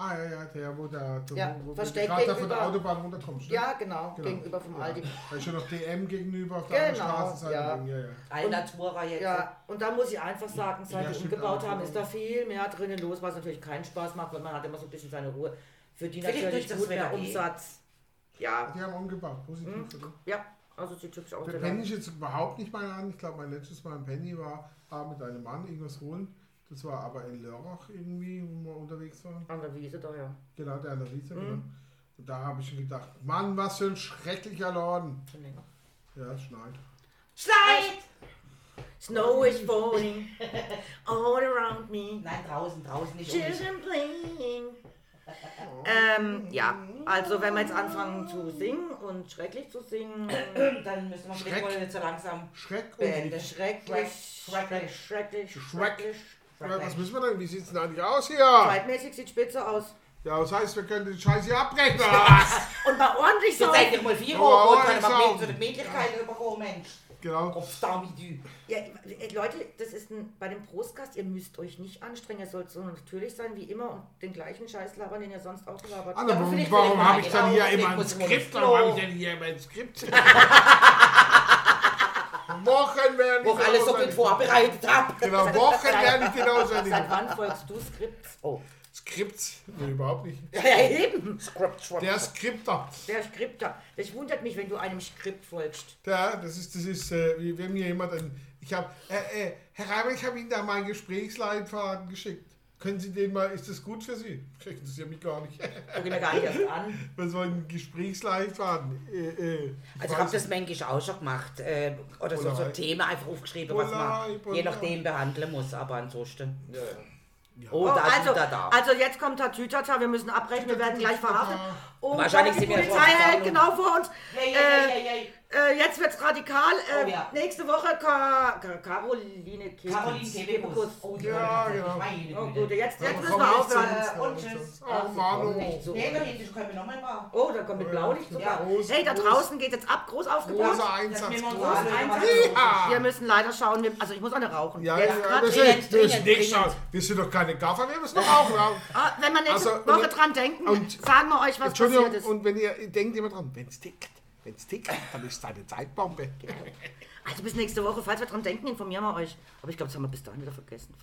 Speaker 3: Ah ja, ja, der, wo der, der
Speaker 2: Ja,
Speaker 3: wo, wo
Speaker 2: versteckt
Speaker 3: gerade da von der
Speaker 2: gegenüber.
Speaker 3: Autobahn runterkommst. ne?
Speaker 2: Ja, genau,
Speaker 3: Genau.
Speaker 2: gegenüber vom
Speaker 3: Ja.
Speaker 2: Aldi.
Speaker 3: Da ist schon noch DM gegenüber auf der
Speaker 2: Genau,
Speaker 3: anderen Straßenseite.
Speaker 2: ja.
Speaker 3: drin, ja, ja.
Speaker 1: Alnatura jetzt.
Speaker 2: Ja, und da muss ich einfach sagen, seit
Speaker 3: Ja,
Speaker 2: wir umgebaut haben, ist da viel mehr drinnen los, was natürlich keinen Spaß macht, weil man hat immer so ein bisschen seine Ruhe. Für die
Speaker 1: Für
Speaker 2: natürlich gut mehr
Speaker 1: eh.
Speaker 2: Umsatz. Ja,
Speaker 3: Die haben umgebaut, positiv. oder?
Speaker 2: ja, also sieht hübsch aus.
Speaker 3: Der
Speaker 2: der
Speaker 3: Penny ist jetzt überhaupt nicht mein an. Ich glaube, mein letztes Mal im Penny war, war mit einem Mann irgendwas holen. Das war aber in Lörrach irgendwie, wo wir unterwegs waren.
Speaker 2: An der Wiese da, ja.
Speaker 3: Genau, der an der Wiese.
Speaker 2: Mhm.
Speaker 3: Genau. Und da habe ich schon gedacht, Mann, was für ein schrecklicher Laden. Ja, es schneit.
Speaker 1: Schleit!
Speaker 2: Snow is falling all around me.
Speaker 1: Nein, draußen, draußen nicht. um.
Speaker 2: Children playing. Ähm, ja, also wenn wir jetzt anfangen zu singen und schrecklich zu singen,
Speaker 1: Dann müssen wir
Speaker 3: Schreck.
Speaker 1: vielleicht wohl so langsam
Speaker 3: Schreck und
Speaker 1: beenden.
Speaker 2: schrecklich,
Speaker 1: Schrecklich.
Speaker 2: schrecklich,
Speaker 3: Schreck.
Speaker 2: schrecklich.
Speaker 3: Was müssen wir denn? Wie sieht es denn eigentlich aus hier?
Speaker 2: Zeitmäßig sieht spitze aus.
Speaker 3: Ja, das heißt, wir können den Scheiß hier abbrechen. was?
Speaker 2: Und mal ordentlich so.
Speaker 1: Jetzt seid ihr mal vier
Speaker 3: Oh,
Speaker 1: Uhr und
Speaker 3: oh, ich
Speaker 1: man
Speaker 3: sag.
Speaker 1: mit zu den Möglichkeiten überkommen, Mensch.
Speaker 3: Genau.
Speaker 1: Auf Damidu.
Speaker 2: Ja, äh, Leute, das ist ein, bei dem Prostcast, ihr müsst euch nicht anstrengen, ihr sollt so natürlich sein wie immer und den gleichen Scheiß labern, den ihr sonst auch labert.
Speaker 3: Also,
Speaker 1: aber
Speaker 3: warum, warum
Speaker 1: ich
Speaker 3: habe ich dann
Speaker 1: genau,
Speaker 3: hier immer ein Skript? Warum habe ich denn hier immer ein Skript? Wochen werden
Speaker 1: Wo ich alles so gut vorbereitet habe.
Speaker 3: Genau, Wochen werden ich genau so
Speaker 2: Seit wann folgst du Skripts? Oh.
Speaker 3: Skripts? Nee, überhaupt nicht.
Speaker 2: Ja, eben.
Speaker 3: Der Skripter.
Speaker 2: Der Skripter. Das wundert mich, wenn du einem Skript folgst.
Speaker 3: Der, das ist, das ist, äh, wie wenn mir jemand, ein, ich habe, äh, äh, Herr Reiber, ich habe Ihnen da meinen Gesprächsleitfaden geschickt. Können Sie den mal, ist das gut für Sie? Das interessiert mich gar nicht.
Speaker 2: Guck mir gar nicht erst an.
Speaker 3: Was soll ein Gesprächsleitfaden? Äh, äh, ich
Speaker 1: Also ich habe das manchmal auch schon gemacht. Äh, oder so, so
Speaker 3: Bullerei.
Speaker 1: Themen einfach aufgeschrieben, was man
Speaker 3: Bullerei,
Speaker 1: je nachdem behandeln muss. Aber ansonsten.
Speaker 3: Ja.
Speaker 1: Oh,
Speaker 2: Oh,
Speaker 1: da
Speaker 2: also,
Speaker 1: da.
Speaker 2: also jetzt kommt Tatütata, wir müssen abbrechen, wir werden gleich verhaftet. Und
Speaker 1: Wahrscheinlich
Speaker 2: die
Speaker 1: sind wir
Speaker 2: Polizei
Speaker 1: schon
Speaker 2: hält genau vor uns.
Speaker 1: Hey,
Speaker 2: Äh,
Speaker 1: hey, hey, hey.
Speaker 2: Äh, jetzt wird's radikal. Äh,
Speaker 1: Oh ja.
Speaker 2: Nächste Woche Ka Ka Caroline Kebekus.
Speaker 1: Caroline Kebekus. Oh,
Speaker 3: Ja,
Speaker 1: ja. Meine
Speaker 2: Oh
Speaker 1: Güte.
Speaker 2: gut, jetzt, jetzt müssen wir aufhören.
Speaker 3: uns,
Speaker 1: Äh, und tschüss.
Speaker 3: Oh, Manu.
Speaker 2: Nicht so.
Speaker 1: Nee, da hinten können wir nochmal.
Speaker 2: Oh, da kommt mit Blaulicht sogar.
Speaker 3: groß,
Speaker 2: hey, da draußen geht jetzt ab, groß aufgebaut.
Speaker 3: Großer Einsatz.
Speaker 1: wir
Speaker 3: großer Einsatz. Ja.
Speaker 2: Wir müssen leider schauen, wir- also ich muss eine rauchen.
Speaker 3: Ja,
Speaker 2: Jetzt
Speaker 3: ja, das ist, das ist. Wir sind doch keine Gaffer, wir müssen doch auch rauchen.
Speaker 2: Ah, wenn wir nächste
Speaker 3: Also,
Speaker 2: Woche dran denken, sagen wir euch, was
Speaker 3: Entschuldigung,
Speaker 2: ist.
Speaker 3: und wenn ihr denkt immer dran, wenn es tickt, wenn es tickt, dann ist es eine Zeitbombe.
Speaker 2: Also bis nächste Woche, falls wir dran denken, informieren wir euch. Aber ich glaube, das haben wir bis dahin wieder vergessen.